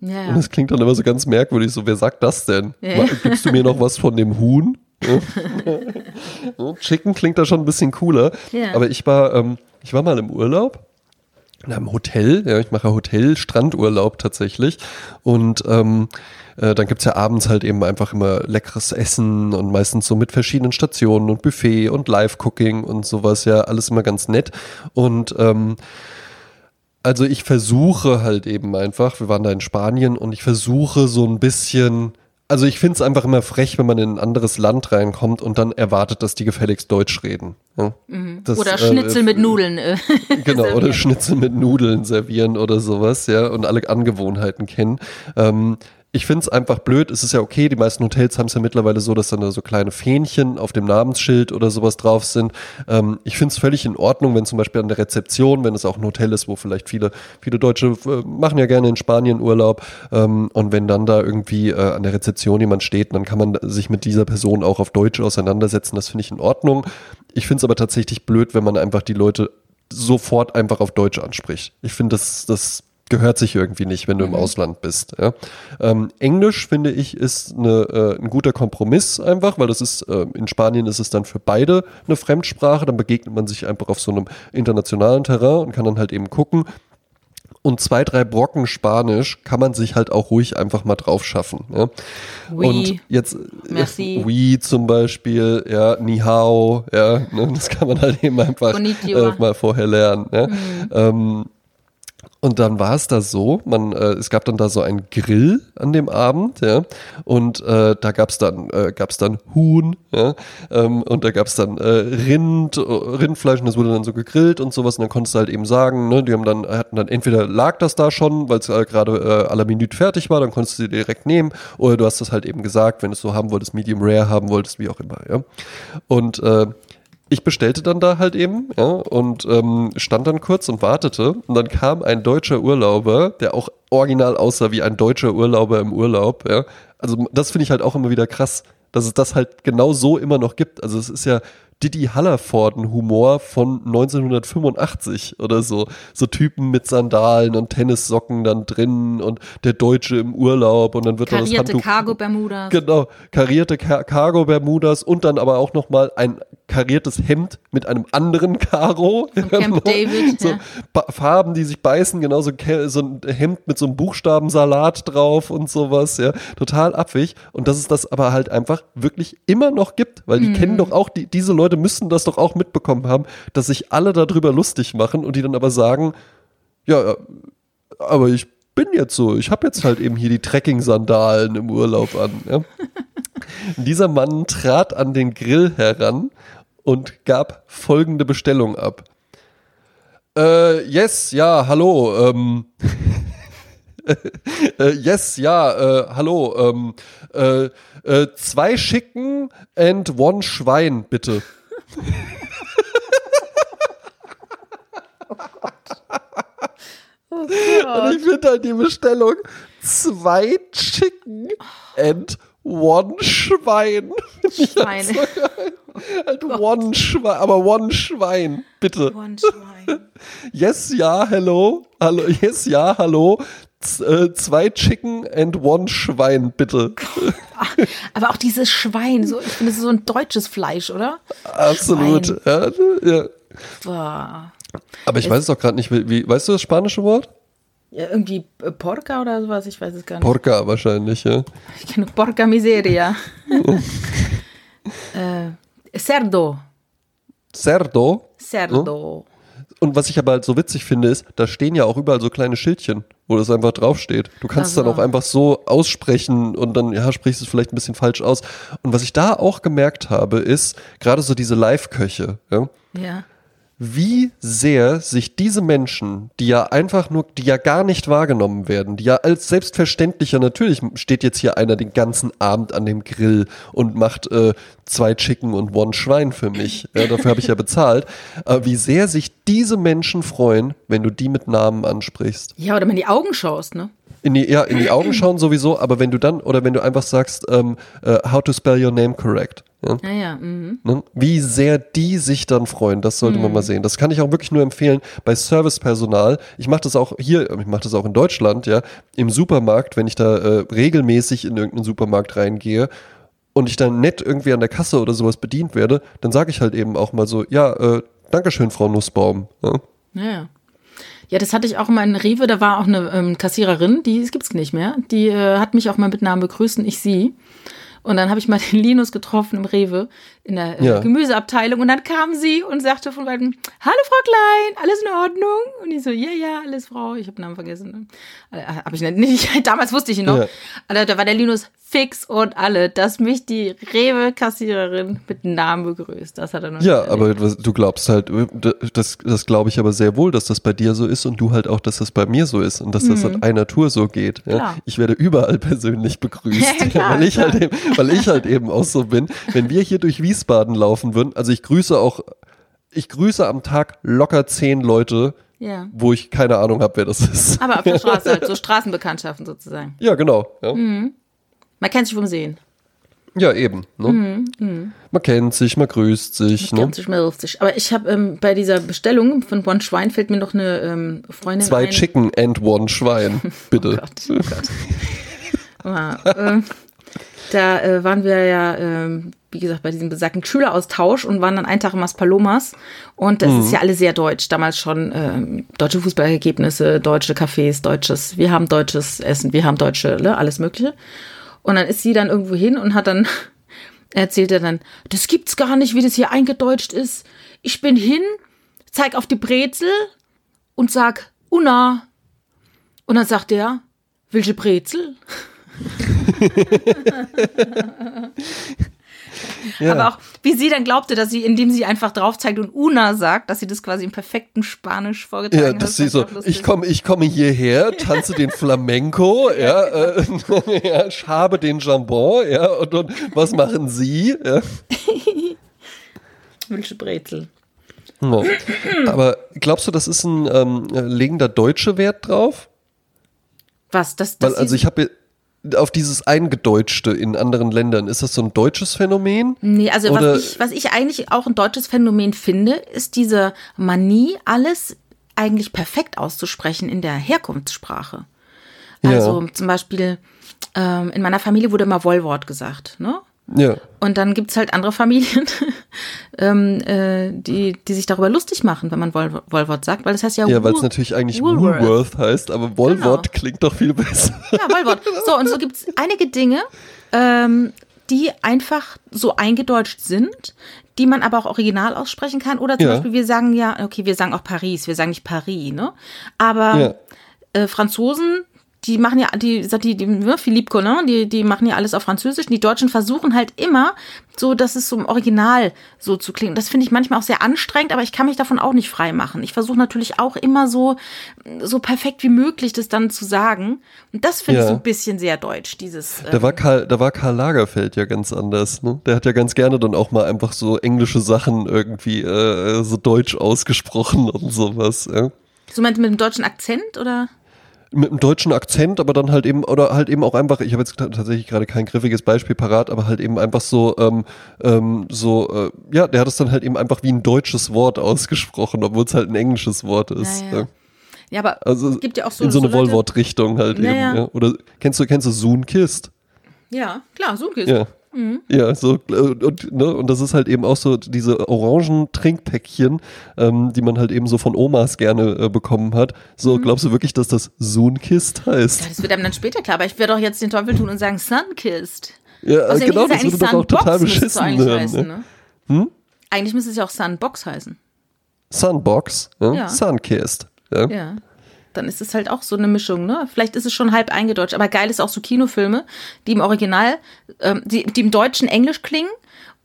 Ja. Und das klingt dann immer so ganz merkwürdig. So, wer sagt das denn? Ja. Gibst du mir noch was von dem Huhn? [LAUGHS] [LAUGHS] Chicken klingt da schon ein bisschen cooler. Ja. Aber ich war, ähm, ich war mal im Urlaub in einem Hotel, ja, ich mache Hotel, Strandurlaub tatsächlich. Und ähm, äh, dann gibt's ja abends halt eben einfach immer leckeres Essen und meistens so mit verschiedenen Stationen und Buffet und Live-Cooking und sowas, ja, alles immer ganz nett. Und ähm, also ich versuche halt eben einfach, wir waren da in Spanien und ich versuche so ein bisschen also ich finde es einfach immer frech, wenn man in ein anderes Land reinkommt und dann erwartet, dass die gefälligst Deutsch reden. Ja? Mhm. Das, oder Schnitzel äh, mit Nudeln. Äh, [LAUGHS] genau, oder Schnitzel mit Nudeln servieren oder sowas, ja, und alle Angewohnheiten kennen. Ähm, ich finde es einfach blöd. Es ist ja okay, die meisten Hotels haben es ja mittlerweile so, dass dann da so kleine Fähnchen auf dem Namensschild oder sowas drauf sind. Ähm, ich finde es völlig in Ordnung, wenn zum Beispiel an der Rezeption, wenn es auch ein Hotel ist, wo vielleicht viele, viele Deutsche äh, machen ja gerne in Spanien Urlaub ähm, und wenn dann da irgendwie äh, an der Rezeption jemand steht, dann kann man sich mit dieser Person auch auf Deutsch auseinandersetzen. Das finde ich in Ordnung. Ich finde es aber tatsächlich blöd, wenn man einfach die Leute sofort einfach auf Deutsch anspricht. Ich finde, das, das gehört sich irgendwie nicht, wenn du im mhm. Ausland bist. Ja. Ähm, Englisch finde ich ist eine, äh, ein guter Kompromiss einfach, weil das ist äh, in Spanien ist es dann für beide eine Fremdsprache. Dann begegnet man sich einfach auf so einem internationalen Terrain und kann dann halt eben gucken. Und zwei, drei Brocken Spanisch kann man sich halt auch ruhig einfach mal drauf schaffen. Ja. Oui. Und jetzt Merci. Oui zum Beispiel, ja, Ni hao, ja, ne, das kann man halt eben einfach äh, mal vorher lernen. Ja. Mhm. Ähm, und dann war es da so, man, äh, es gab dann da so einen Grill an dem Abend, ja, und äh, da gab es dann, äh, gab's dann Huhn, ja, ähm, und da gab es dann äh, Rind, äh, Rindfleisch und das wurde dann so gegrillt und sowas. Und dann konntest du halt eben sagen, ne, die haben dann, hatten dann, entweder lag das da schon, weil es äh, gerade äh, à la Minute fertig war, dann konntest du sie direkt nehmen, oder du hast das halt eben gesagt, wenn du es so haben wolltest, Medium Rare haben wolltest, wie auch immer, ja. Und äh, ich bestellte dann da halt eben ja, und ähm, stand dann kurz und wartete. Und dann kam ein deutscher Urlauber, der auch original aussah wie ein deutscher Urlauber im Urlaub. Ja. Also das finde ich halt auch immer wieder krass, dass es das halt genau so immer noch gibt. Also es ist ja Didi Hallervorden-Humor von 1985 oder so. So Typen mit Sandalen und Tennissocken dann drin und der Deutsche im Urlaub und dann wird karierte dann das Handtuch. Cargo Bermudas. Genau, karierte Car Cargo Bermudas und dann aber auch nochmal ein kariertes Hemd mit einem anderen Karo. Von [LAUGHS] Camp David. So ja. Farben, die sich beißen, genauso so ein Hemd mit so einem Buchstabensalat drauf und sowas, ja. Total abweg. Und dass es das aber halt einfach wirklich immer noch gibt, weil die mm. kennen doch auch, die, diese Leute müssten das doch auch mitbekommen haben, dass sich alle darüber lustig machen und die dann aber sagen, ja, aber ich bin jetzt so, ich habe jetzt halt eben hier die Trekking-Sandalen im Urlaub an. Ja. Dieser Mann trat an den Grill heran und gab folgende Bestellung ab. Äh, yes, ja, hallo. Ähm, [LAUGHS] äh, yes, ja, äh, hallo. Ähm, äh, äh, zwei Schicken and one Schwein, bitte. Oh. Oh. Und ich finde halt die Bestellung zwei Chicken and One Schwein. Schwein. halt oh One Schwein, aber One Schwein, bitte. One Schwein. Yes, ja, hello. Hallo, yes, ja, hallo. Z äh, zwei Chicken and one Schwein, bitte. [LAUGHS] Aber auch dieses Schwein, so, ich finde, das ist so ein deutsches Fleisch, oder? Absolut, ja, ja. Boah. Aber ich es weiß es doch gerade nicht, wie, weißt du das spanische Wort? Ja, irgendwie äh, Porca oder sowas, ich weiß es gar nicht. Porca wahrscheinlich, ja. Ich kenne Porca Miseria. [LAUGHS] äh, Cerdo. Cerdo? Cerdo. Und was ich aber halt so witzig finde, ist, da stehen ja auch überall so kleine Schildchen, wo das einfach draufsteht. Du kannst also. dann auch einfach so aussprechen und dann, ja, sprichst du es vielleicht ein bisschen falsch aus. Und was ich da auch gemerkt habe, ist, gerade so diese Live-Köche, ja. Ja wie sehr sich diese Menschen, die ja einfach nur, die ja gar nicht wahrgenommen werden, die ja als selbstverständlicher, natürlich steht jetzt hier einer den ganzen Abend an dem Grill und macht äh, zwei Chicken und one Schwein für mich, ja, dafür habe ich ja [LAUGHS] bezahlt, äh, wie sehr sich diese Menschen freuen, wenn du die mit Namen ansprichst. Ja, oder wenn die Augen schaust, ne? In die, ja, in die Augen schauen sowieso, aber wenn du dann, oder wenn du einfach sagst, ähm, uh, how to spell your name correct. Ja, ja. ja mhm. Ne? Wie sehr die sich dann freuen, das sollte mhm. man mal sehen. Das kann ich auch wirklich nur empfehlen bei Servicepersonal. Ich mache das auch hier, ich mache das auch in Deutschland, ja, im Supermarkt, wenn ich da äh, regelmäßig in irgendeinen Supermarkt reingehe und ich dann nett irgendwie an der Kasse oder sowas bedient werde, dann sage ich halt eben auch mal so, ja, äh, Dankeschön, Frau Nussbaum. Ja. ja. Ja, das hatte ich auch immer in Rewe, da war auch eine ähm, Kassiererin, die gibt's nicht mehr. Die äh, hat mich auch mal mit Namen begrüßt und ich sie. Und dann habe ich mal [LAUGHS] den Linus getroffen im Rewe in der äh, ja. Gemüseabteilung und dann kam sie und sagte von weitem, hallo Frau Klein, alles in Ordnung? Und ich so, ja, ja, alles Frau, ich habe Namen vergessen. Äh, hab ich [LAUGHS] nicht, damals wusste ich ihn noch. Ja. Also, da war der Linus fix und alle, dass mich die Rewe-Kassiererin mit Namen begrüßt. Das hat er noch Ja, aber du glaubst halt, das, das glaube ich aber sehr wohl, dass das bei dir so ist und du halt auch, dass das bei mir so ist und dass das mhm. an einer Tour so geht. Ja? Ich werde überall persönlich begrüßt, [LAUGHS] ja, klar, weil, ich halt eben, weil ich halt eben auch so bin. Wenn wir hier durch Wiesbaden laufen würden, also ich grüße auch, ich grüße am Tag locker zehn Leute, ja. wo ich keine Ahnung habe, wer das ist. Aber auf der Straße halt, [LAUGHS] so Straßenbekanntschaften sozusagen. Ja, genau. Ja. Mhm. Man kennt sich vom Sehen. Ja, eben. Ne? Mhm, mh. Man kennt sich, man grüßt sich. Man ne? kennt sich, man ruft sich. Aber ich habe ähm, bei dieser Bestellung von One Schwein fällt mir noch eine ähm, Freundin Zwei ein. Chicken and One Schwein, [LAUGHS] bitte. oh Gott, oh Gott. wow, äh, da äh, waren wir ja, äh, wie gesagt, bei diesem besagten Schüleraustausch und waren dann einen Tag in Maspalomas. Und das mhm. ist ja alles sehr deutsch. Damals schon äh, deutsche Fußballergebnisse, deutsche Cafés, deutsches, wir haben deutsches Essen, wir haben deutsche, ne, alles Mögliche. Und dann ist sie dann irgendwo hin und hat dann, [LAUGHS] erzählt er dann, das gibt's gar nicht, wie das hier eingedeutscht ist. Ich bin hin, zeig auf die Brezel und sag, Una. Und dann sagt er, welche Brezel? [LAUGHS] [LAUGHS] Ja. Aber auch, wie sie dann glaubte, dass sie, indem sie einfach drauf zeigt und Una sagt, dass sie das quasi im perfekten Spanisch vorgetragen hat. Ja, dass sie so, ich komme, ich komme hierher, tanze den Flamenco, [LAUGHS] ja, äh, [LAUGHS] ja, habe den Jambon, ja, und, und was machen sie? Ja. Wünsche Brezel. No. Aber glaubst du, das ist ein ähm, legender deutsche Wert drauf? Was? Das, das Weil, also ich habe auf dieses Eingedeutschte in anderen Ländern. Ist das so ein deutsches Phänomen? Nee, also was ich, was ich eigentlich auch ein deutsches Phänomen finde, ist diese Manie, alles eigentlich perfekt auszusprechen in der Herkunftssprache. Also ja. zum Beispiel ähm, in meiner Familie wurde immer Wollwort gesagt, ne? Ja. Und dann gibt es halt andere Familien, [LAUGHS] ähm, äh, die, die sich darüber lustig machen, wenn man Woll Wollwort sagt, weil das heißt ja Ja, weil es natürlich eigentlich Woolworth. Woolworth heißt, aber Wollwort genau. klingt doch viel besser. Ja, Wollwort. So, und so gibt es einige Dinge, ähm, die einfach so eingedeutscht sind, die man aber auch original aussprechen kann. Oder zum ja. Beispiel, wir sagen ja, okay, wir sagen auch Paris, wir sagen nicht Paris, ne? Aber ja. äh, Franzosen die machen ja, die, die, die ne, Philippe Collin, die, die machen ja alles auf Französisch. Die Deutschen versuchen halt immer, so dass es so im Original so zu klingen. Das finde ich manchmal auch sehr anstrengend, aber ich kann mich davon auch nicht frei machen. Ich versuche natürlich auch immer so, so perfekt wie möglich das dann zu sagen. Und das finde ja. ich so ein bisschen sehr deutsch, dieses. da war ähm, Karl, da war Karl Lagerfeld ja ganz anders, ne? Der hat ja ganz gerne dann auch mal einfach so englische Sachen irgendwie äh, so deutsch ausgesprochen und sowas, ja. So meinst du mit dem deutschen Akzent oder? Mit einem deutschen Akzent, aber dann halt eben, oder halt eben auch einfach, ich habe jetzt tatsächlich gerade kein griffiges Beispiel parat, aber halt eben einfach so, ähm, ähm, so, äh, ja, der hat es dann halt eben einfach wie ein deutsches Wort ausgesprochen, obwohl es halt ein englisches Wort ist. Ja, ja. ja. aber also es gibt ja auch so. In so eine so Wollwortrichtung halt ja, eben, ja. Oder kennst du, kennst du Soon Kist? Ja, klar, Soon Kist. Ja. Mhm. Ja, so, und, ne, und das ist halt eben auch so diese orangen Trinkpäckchen, ähm, die man halt eben so von Omas gerne äh, bekommen hat. So, mhm. glaubst du wirklich, dass das Sunkist heißt? Ja, das wird einem dann später klar, aber ich werde doch jetzt den Teufel tun und sagen Sunkist. Ja, Außerdem genau, das würde doch auch total beschissen eigentlich hören, heißen, ne? Hm? Eigentlich müsste es ja auch Sunbox heißen. Sunbox? Ja? ja. Sunkist. Ja. ja dann ist es halt auch so eine Mischung, ne? Vielleicht ist es schon halb eingedeutscht, aber geil ist auch so Kinofilme, die im Original, ähm, die, die im Deutschen Englisch klingen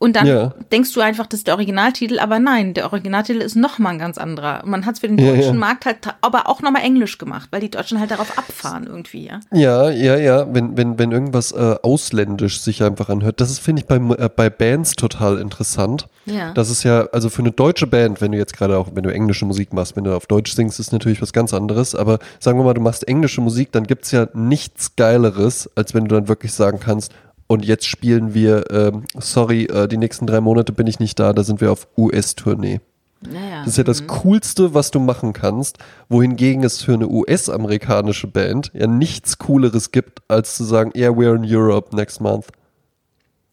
und dann ja. denkst du einfach, das ist der Originaltitel, aber nein, der Originaltitel ist nochmal ein ganz anderer. Man hat es für den deutschen ja, ja. Markt halt aber auch nochmal Englisch gemacht, weil die Deutschen halt darauf abfahren irgendwie, ja. Ja, ja, ja. Wenn, wenn, wenn irgendwas äh, ausländisch sich einfach anhört, das ist, finde ich, bei, äh, bei Bands total interessant. Ja. Das ist ja, also für eine deutsche Band, wenn du jetzt gerade auch, wenn du englische Musik machst, wenn du auf Deutsch singst, ist natürlich was ganz anderes. Aber sagen wir mal, du machst englische Musik, dann gibt es ja nichts Geileres, als wenn du dann wirklich sagen kannst, und jetzt spielen wir, ähm, sorry, äh, die nächsten drei Monate bin ich nicht da, da sind wir auf US-Tournee. Naja. Das ist ja das mhm. Coolste, was du machen kannst, wohingegen es für eine US-amerikanische Band ja nichts Cooleres gibt, als zu sagen, yeah, we're in Europe next month.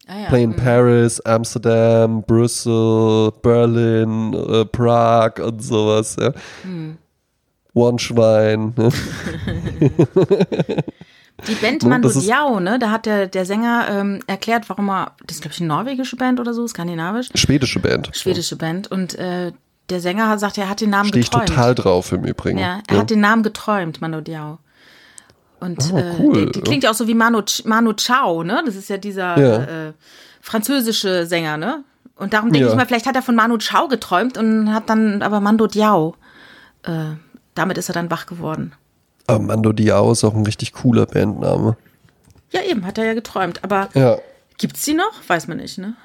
Ah, ja. Play in mhm. Paris, Amsterdam, Brüssel, Berlin, äh, Prag und sowas. Ja. Mhm. One Schwein. Ne? [LAUGHS] [LAUGHS] Die Band Mando Diao, ne? Da hat der, der Sänger ähm, erklärt, warum er, das ist glaube ich eine norwegische Band oder so, skandinavisch. Schwedische Band. Schwedische Band. Und äh, der Sänger hat sagt, er hat den Namen Steh geträumt. ich total drauf im Übrigen. Ja, er ja. hat den Namen geträumt, Mando Diao. Und oh, cool. äh, die, die, klingt ja auch so wie Manu, Manu Chao, ne? Das ist ja dieser ja. Äh, französische Sänger, ne? Und darum denke ja. ich mal, vielleicht hat er von Manu Chao geträumt und hat dann aber Mando Diao. Äh, damit ist er dann wach geworden. Aber Mando Diao ist auch ein richtig cooler Bandname. Ja, eben, hat er ja geträumt. Aber ja. gibt's die noch? Weiß man nicht, ne?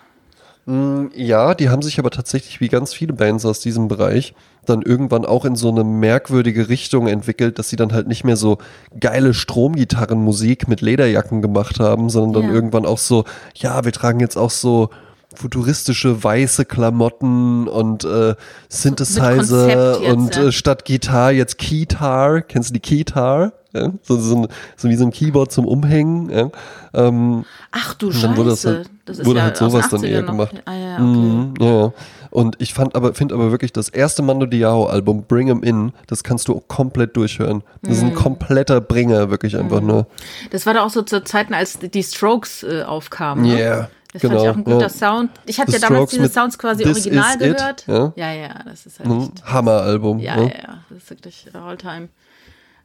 Mm, ja, die haben sich aber tatsächlich wie ganz viele Bands aus diesem Bereich dann irgendwann auch in so eine merkwürdige Richtung entwickelt, dass sie dann halt nicht mehr so geile Stromgitarrenmusik mit Lederjacken gemacht haben, sondern dann ja. irgendwann auch so, ja, wir tragen jetzt auch so futuristische weiße Klamotten und äh, Synthesizer jetzt, und äh, statt Gitarre jetzt Keytar. Kennst du die Keytar? Ja? So, so, so, wie so ein Keyboard zum Umhängen. Ja? Ähm, Ach du Scheiße. Wurde, das halt, das wurde ja halt sowas dann eher noch. gemacht. Ah, ja, okay. mm, ja. Und ich fand aber, finde aber wirklich das erste Mando Diao Album, Bring 'em In, das kannst du komplett durchhören. Das mm. ist ein mhm. kompletter Bringer, wirklich einfach mm. nur. Das war da auch so zu Zeiten, als die Strokes äh, aufkamen. Ja. Ne? Yeah. Das genau, fand ich auch ein guter ja. Sound. Ich hatte ja damals diese Sounds quasi original gehört. It, ja? ja, ja, das ist halt ein Hammeralbum. Ja, ja, ja, das ist wirklich Alltime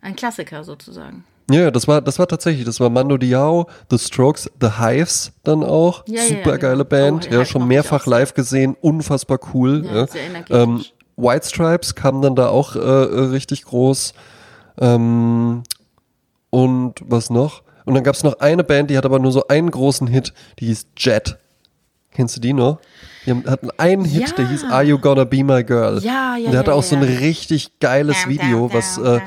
ein Klassiker sozusagen. Ja, das war, das war tatsächlich, das war Mando Diao, The Strokes, The Hives dann auch. Ja, Super geile ja, Band. Oh, ja, schon mehrfach live gesehen, unfassbar cool. Ja, Sehr ähm, White Stripes kam dann da auch äh, richtig groß. Ähm, und was noch? Und dann gab es noch eine Band, die hat aber nur so einen großen Hit, die hieß Jet. Kennst du die noch? Die hatten einen Hit, ja. der hieß Are You Gonna Be My Girl? Ja, ja. der hatte ja, auch so ein richtig geiles Video, was äh,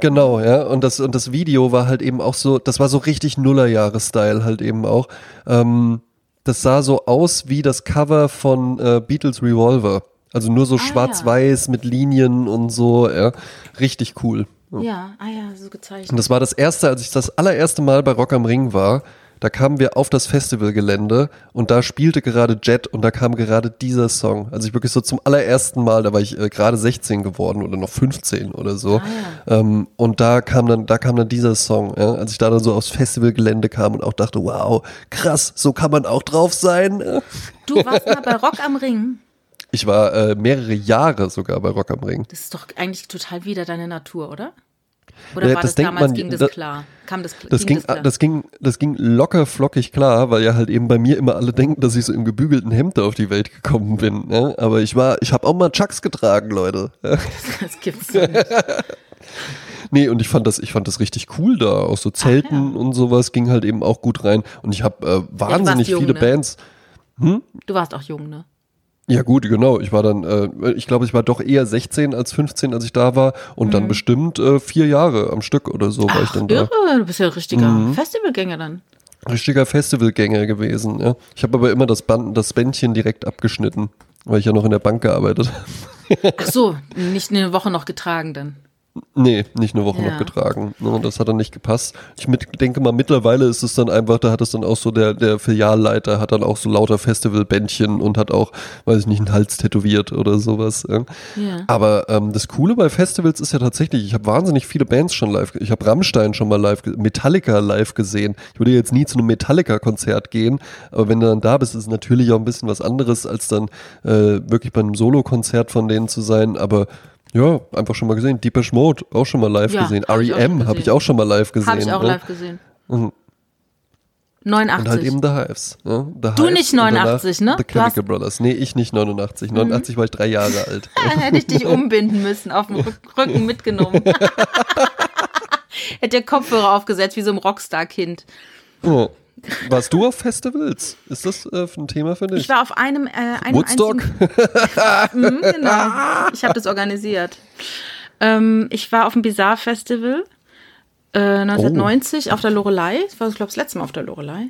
genau, ja. Und das und das Video war halt eben auch so, das war so richtig Nullerjahre-Style halt eben auch. Ähm, das sah so aus wie das Cover von äh, Beatles Revolver. Also nur so ah, schwarz-weiß mit Linien und so, ja. Richtig cool. Ja, ah ja, so gezeichnet. Und das war das erste, als ich das allererste Mal bei Rock am Ring war. Da kamen wir auf das Festivalgelände und da spielte gerade Jet und da kam gerade dieser Song. Also ich wirklich so zum allerersten Mal, da war ich äh, gerade 16 geworden oder noch 15 oder so. Ah, ja. ähm, und da kam dann, da kam dann dieser Song, ja, als ich da dann so aufs Festivalgelände kam und auch dachte, wow, krass, so kann man auch drauf sein. Du warst mal bei Rock am Ring. Ich war äh, mehrere Jahre sogar bei Rock am Ring. Das ist doch eigentlich total wieder deine Natur, oder? Oder ja, war das, das damals, man, ging das, das, klar? Kam das, das ging, ging das, das, ging, das ging locker flockig klar, weil ja halt eben bei mir immer alle denken, dass ich so im gebügelten Hemd auf die Welt gekommen bin. Ne? Aber ich war, ich habe auch mal Chucks getragen, Leute. [LAUGHS] Das gibt's so nicht. [LAUGHS] Nee, und ich fand das, ich fand das richtig cool da. Auch so Zelten ja. und sowas ging halt eben auch gut rein. Und ich habe äh, wahnsinnig ja, jung, viele ne? Bands. Hm? Du warst auch jung, ne? Ja gut, genau. Ich war dann, äh, ich glaube, ich war doch eher 16 als 15, als ich da war und mhm. dann bestimmt äh, vier Jahre am Stück oder so Ach, war ich dann irre. da. Du bist ja ein richtiger mhm. Festivalgänger dann. Richtiger Festivalgänger gewesen, ja. Ich habe aber immer das, Band, das Bändchen direkt abgeschnitten, weil ich ja noch in der Bank gearbeitet [LAUGHS] habe. Ach so, nicht eine Woche noch getragen dann. Nee, nicht eine Woche ja. noch getragen. Ne, das hat dann nicht gepasst. Ich mit, denke mal, mittlerweile ist es dann einfach, da hat es dann auch so, der, der Filialleiter hat dann auch so lauter Festivalbändchen und hat auch, weiß ich nicht, einen Hals tätowiert oder sowas. Ja. Aber ähm, das Coole bei Festivals ist ja tatsächlich, ich habe wahnsinnig viele Bands schon live, ich habe Rammstein schon mal live, Metallica live gesehen. Ich würde jetzt nie zu einem Metallica-Konzert gehen, aber wenn du dann da bist, ist es natürlich auch ein bisschen was anderes, als dann äh, wirklich bei einem Solo-Konzert von denen zu sein, aber ja, einfach schon mal gesehen. Deepesh Mode auch schon mal live ja, gesehen. REM habe ich auch schon mal live gesehen. Habe ich auch ne? live gesehen. Mhm. 89. Und halt eben The Hives. Ne? The du Hives nicht 89, ne? The Chemical Brothers. Nee, ich nicht 89. 89 mhm. war ich drei Jahre [LAUGHS] alt. Hätte ich dich umbinden müssen, auf dem Rücken mitgenommen. [LAUGHS] [LAUGHS] Hätte der Kopfhörer aufgesetzt, wie so ein Rockstar-Kind. Oh. Warst du auf Festivals? Ist das äh, ein Thema für dich? Ich war auf einem, äh, einem Woodstock? mhm, genau. [LAUGHS] Ich habe das organisiert. Ähm, ich war auf dem Bizarre Festival äh, 1990 oh. auf der Lorelei. Das war, glaube ich, das letzte Mal auf der Lorelei.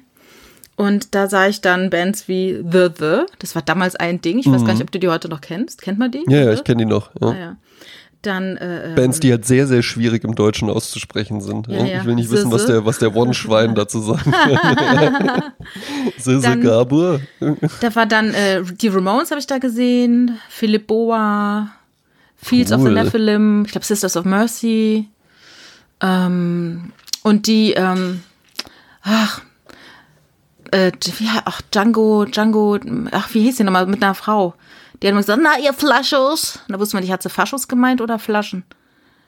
Und da sah ich dann Bands wie The The. Das war damals ein Ding. Ich weiß mhm. gar nicht, ob du die heute noch kennst. Kennt man die? Ja, ja ich kenne die noch. Ja. Ah, ja. Dann, äh, Bands, die halt sehr, sehr schwierig im Deutschen auszusprechen sind. Ja, ja. Ich will nicht Sisse. wissen, was der, was der [LAUGHS] One-Schwein dazu sagt. [LAUGHS] [LAUGHS] Sisse Gabur. Da war dann, äh, die Ramones habe ich da gesehen, Philipp Boa, Fields cool. of the Nephilim, ich glaube Sisters of Mercy. Ähm, und die, ähm, ach, äh, wie, ach, Django, Django, ach, wie hieß die nochmal, mit einer Frau. Die hat immer gesagt, na, ihr Flaschos. Da wusste man nicht, hat sie Faschos gemeint oder Flaschen?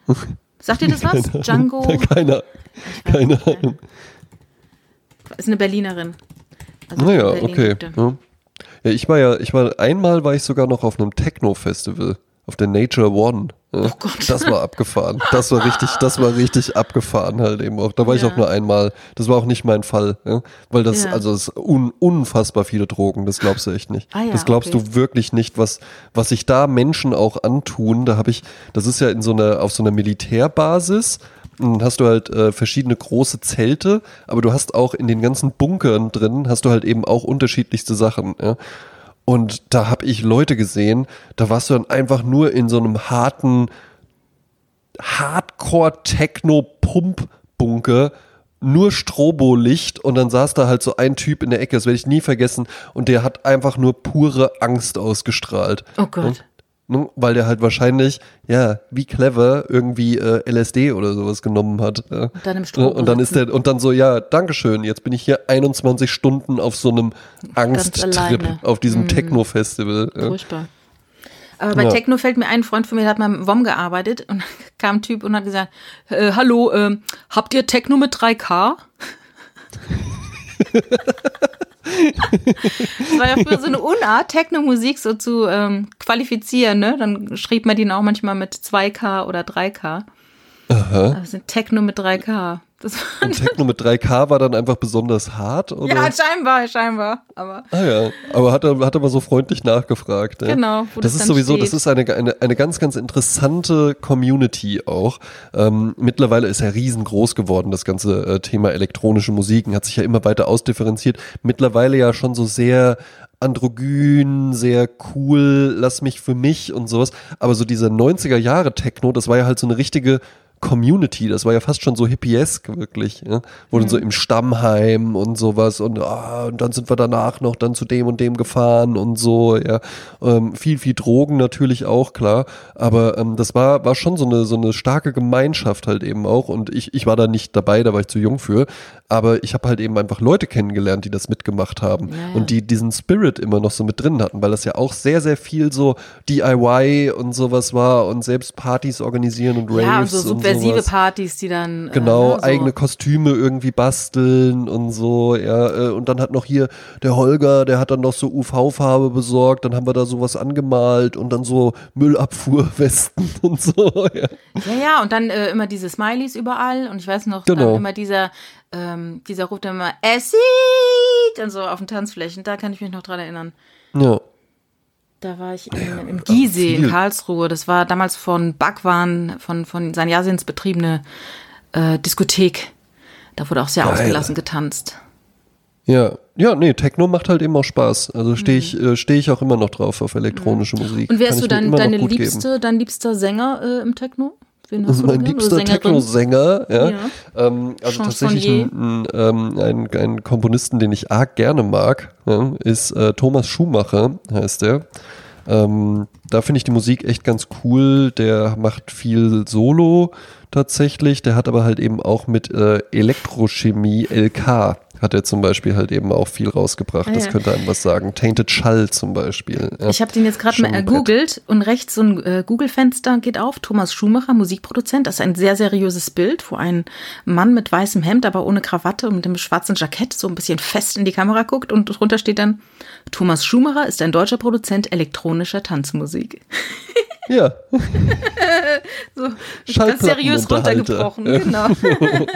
[LAUGHS] Sagt ihr das was? Keine Django? Keine, keine Ahnung. Ist eine Berlinerin. Also naja, okay. Ja. ja. ich war ja, ich war, einmal war ich sogar noch auf einem Techno-Festival auf der Nature One. Oh Gott. Das war abgefahren. Das war richtig, das war richtig abgefahren halt eben auch. Da war ja. ich auch nur einmal. Das war auch nicht mein Fall, ja? weil das, ja. also es un, unfassbar viele Drogen. Das glaubst du echt nicht. Ah, das glaubst okay. du wirklich nicht, was, was sich da Menschen auch antun. Da habe ich, das ist ja in so einer, auf so einer Militärbasis. Und hast du halt äh, verschiedene große Zelte, aber du hast auch in den ganzen Bunkern drin, hast du halt eben auch unterschiedlichste Sachen. Ja? Und da habe ich Leute gesehen, da warst du dann einfach nur in so einem harten Hardcore-Techno-Pump-Bunker, nur Strobolicht und dann saß da halt so ein Typ in der Ecke, das werde ich nie vergessen, und der hat einfach nur pure Angst ausgestrahlt. Oh Gott. Ne? Weil der halt wahrscheinlich, ja, wie clever irgendwie äh, LSD oder sowas genommen hat. Ja. Und dann im Strom. Und dann ist der, und dann so, ja, Dankeschön, jetzt bin ich hier 21 Stunden auf so einem Angsttrip, auf diesem hm. Techno-Festival. Ja. Furchtbar. Aber bei ja. Techno fällt mir ein Freund von mir, der hat mal im WOM gearbeitet und [LAUGHS] kam ein Typ und hat gesagt, äh, hallo, äh, habt ihr Techno mit 3K? [LAUGHS] das war ja früher so eine Unart, Techno-Musik so zu ähm, qualifizieren, ne? Dann schrieb man den auch manchmal mit 2K oder 3K. Aha. Also Techno mit 3K. Das und [LAUGHS] Techno mit 3K war dann einfach besonders hart? Oder? Ja, scheinbar, scheinbar. Aber ah ja, aber hat er, hat er mal so freundlich nachgefragt. Ja? Genau. Wo das, das ist sowieso, steht. das ist eine, eine, eine ganz, ganz interessante Community auch. Ähm, mittlerweile ist ja riesengroß geworden, das ganze äh, Thema elektronische Musiken, hat sich ja immer weiter ausdifferenziert. Mittlerweile ja schon so sehr androgyn, sehr cool, lass mich für mich und sowas. Aber so dieser 90er Jahre Techno, das war ja halt so eine richtige Community, das war ja fast schon so hippiesk wirklich, ja? wo mhm. so im Stammheim und sowas und, ah, und dann sind wir danach noch dann zu dem und dem gefahren und so, ja, ähm, viel, viel Drogen natürlich auch, klar, aber ähm, das war, war schon so eine, so eine starke Gemeinschaft halt eben auch und ich, ich war da nicht dabei, da war ich zu jung für, aber ich habe halt eben einfach Leute kennengelernt, die das mitgemacht haben ja, ja. und die diesen Spirit immer noch so mit drin hatten, weil das ja auch sehr, sehr viel so DIY und sowas war und selbst Partys organisieren und Raves ja, so subversive sowas. Partys, die dann. Äh, genau, äh, so. eigene Kostüme irgendwie basteln und so, ja. Äh, und dann hat noch hier der Holger, der hat dann noch so UV-Farbe besorgt, dann haben wir da sowas angemalt und dann so Müllabfuhrwesten [LAUGHS] und so, ja. Ja, ja, und dann äh, immer diese Smileys überall und ich weiß noch, genau. immer dieser, ähm, dieser ruft immer, es sieht und so auf den Tanzflächen, da kann ich mich noch dran erinnern. Ja. Da war ich in, im Giesee in Karlsruhe. Das war damals von Backwaren, von, von Sanjasins betriebene äh, Diskothek. Da wurde auch sehr Geil. ausgelassen getanzt. Ja, ja, nee, Techno macht halt eben auch Spaß. Also stehe ich, mhm. äh, steh ich auch immer noch drauf auf elektronische mhm. Musik. Und wer ist du dein, deine liebste, dein liebster Sänger äh, im Techno? Wen hast mein liebster Techno-Sänger, ja. ja. Ähm, also tatsächlich ein, ein, ein, ein, Komponisten, den ich arg gerne mag, ja, ist äh, Thomas Schumacher, heißt der. Ähm, da finde ich die Musik echt ganz cool. Der macht viel Solo tatsächlich. Der hat aber halt eben auch mit äh, Elektrochemie LK hat er zum Beispiel halt eben auch viel rausgebracht. Ah, das könnte einem was sagen. Tainted Schall zum Beispiel. Ja. Ich habe den jetzt gerade mal ergoogelt und rechts so ein äh, Google-Fenster geht auf. Thomas Schumacher, Musikproduzent. Das ist ein sehr seriöses Bild, wo ein Mann mit weißem Hemd, aber ohne Krawatte und mit einem schwarzen Jackett so ein bisschen fest in die Kamera guckt und drunter steht dann, Thomas Schumacher ist ein deutscher Produzent elektronischer Tanzmusik. [LAUGHS] Ja. [LAUGHS] so ganz seriös runtergebrochen, [LAUGHS] genau.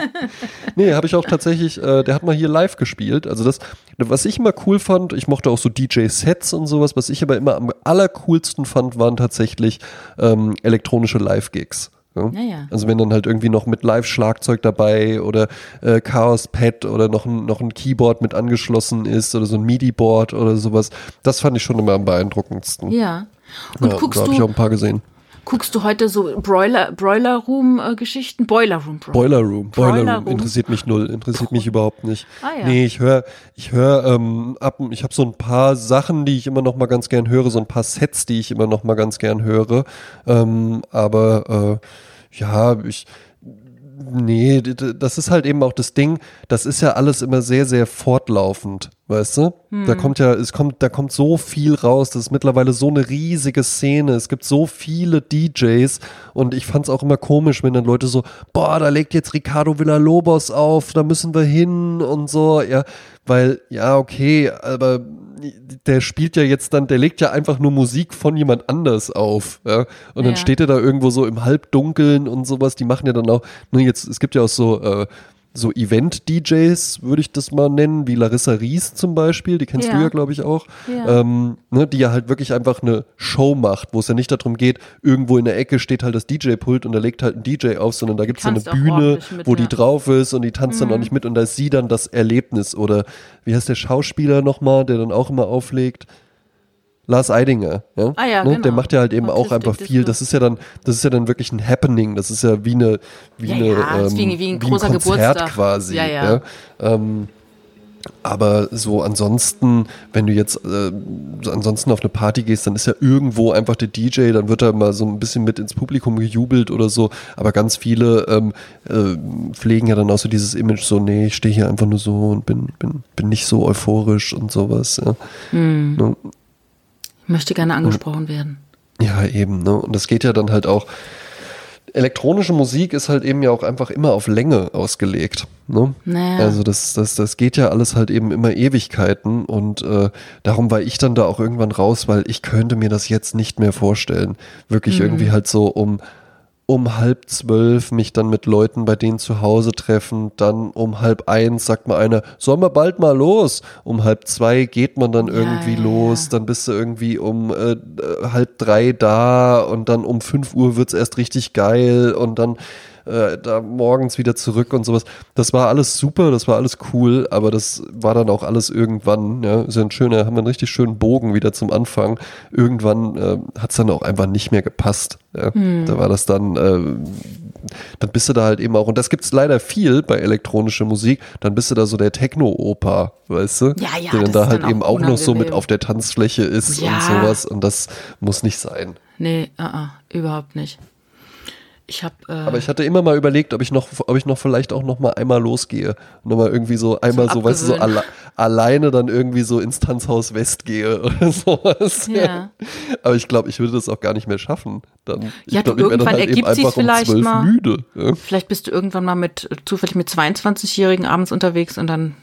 [LAUGHS] nee, habe ich auch tatsächlich, äh, der hat mal hier live gespielt. Also das, was ich immer cool fand, ich mochte auch so DJ-Sets und sowas, was ich aber immer am allercoolsten fand, waren tatsächlich ähm, elektronische Live-Gigs. Ja? Ja, ja. Also wenn dann halt irgendwie noch mit Live-Schlagzeug dabei oder äh, Chaos-Pad oder noch ein, noch ein Keyboard mit angeschlossen ist oder so ein MIDI-Board oder sowas, das fand ich schon immer am beeindruckendsten. Ja. Und guckst da habe ich auch ein paar gesehen. Guckst du heute so Broiler, Broiler Room äh, Geschichten? Boiler Room. Broiler, Boiler Room. Boiler, Boiler Room. Interessiert mich null. Interessiert mich überhaupt nicht. Ah, ja. Nee, ich höre, ich höre, ähm, ab, ich habe so ein paar Sachen, die ich immer noch mal ganz gern höre, so ein paar Sets, die ich immer noch mal ganz gern höre. Ähm, aber äh, ja, ich, Nee, das ist halt eben auch das Ding, das ist ja alles immer sehr, sehr fortlaufend, weißt du? Hm. Da kommt ja, es kommt, da kommt so viel raus, das ist mittlerweile so eine riesige Szene, es gibt so viele DJs und ich fand's auch immer komisch, wenn dann Leute so, boah, da legt jetzt Ricardo Villalobos auf, da müssen wir hin und so, ja, weil, ja, okay, aber der spielt ja jetzt dann, der legt ja einfach nur Musik von jemand anders auf, ja. Und dann steht er da irgendwo so im Halbdunkeln und sowas, die machen ja dann auch, ne, jetzt, es gibt ja auch so, äh, so Event-DJs, würde ich das mal nennen, wie Larissa Ries zum Beispiel, die kennst ja. du ja, glaube ich, auch, ja. Ähm, ne, die ja halt wirklich einfach eine Show macht, wo es ja nicht darum geht, irgendwo in der Ecke steht halt das DJ-Pult und da legt halt ein DJ auf, sondern da gibt es eine Bühne, mit, wo ja. die drauf ist und die tanzt mhm. dann auch nicht mit und da ist sie dann das Erlebnis oder wie heißt der Schauspieler nochmal, der dann auch immer auflegt? Lars Eidinger, ja, ah, ja ne? genau. der macht ja halt eben Autistic auch einfach viel. Das ist ja dann, das ist ja dann wirklich ein Happening. Das ist ja wie eine, wie ja, eine, ja, ähm, wie, wie, ein, wie ein Konzert Geburtstag. quasi. Ja, ja. Ähm, aber so ansonsten, wenn du jetzt äh, ansonsten auf eine Party gehst, dann ist ja irgendwo einfach der DJ, dann wird er mal so ein bisschen mit ins Publikum gejubelt oder so. Aber ganz viele ähm, äh, pflegen ja dann auch so dieses Image so, nee, ich stehe hier einfach nur so und bin, bin, bin nicht so euphorisch und sowas. Ja. Hm. Möchte gerne angesprochen werden. Ja, eben. Ne? Und das geht ja dann halt auch. Elektronische Musik ist halt eben ja auch einfach immer auf Länge ausgelegt. Ne? Naja. Also das, das, das geht ja alles halt eben immer Ewigkeiten und äh, darum war ich dann da auch irgendwann raus, weil ich könnte mir das jetzt nicht mehr vorstellen. Wirklich mhm. irgendwie halt so um um halb zwölf mich dann mit Leuten bei denen zu Hause treffen. Dann um halb eins sagt mal einer, sollen wir bald mal los? Um halb zwei geht man dann irgendwie ja, los. Ja. Dann bist du irgendwie um äh, halb drei da und dann um fünf Uhr wird's erst richtig geil und dann äh, da morgens wieder zurück und sowas. Das war alles super, das war alles cool, aber das war dann auch alles irgendwann, ja, ist ja ein schöner, haben wir einen richtig schönen Bogen wieder zum Anfang. Irgendwann äh, hat es dann auch einfach nicht mehr gepasst. Ja. Hm. Da war das dann, äh, dann bist du da halt eben auch, und das gibt es leider viel bei elektronischer Musik, dann bist du da so der Techno-Opa, weißt du? Ja, ja, der dann da halt eben auch noch so mit auf der Tanzfläche ist ja. und sowas und das muss nicht sein. Nee, uh -uh, überhaupt nicht. Ich hab, äh, Aber ich hatte immer mal überlegt, ob ich noch, ob ich noch vielleicht auch noch mal einmal losgehe. Und nochmal irgendwie so einmal so, so weißt du, so alle, alleine dann irgendwie so ins Tanzhaus West gehe [LAUGHS] oder sowas. Ja. Aber ich glaube, ich würde das auch gar nicht mehr schaffen. Dann, ja, glaub, du, irgendwann halt ergibt sich vielleicht um mal. Müde, ja. Vielleicht bist du irgendwann mal mit, zufällig mit 22-Jährigen abends unterwegs und dann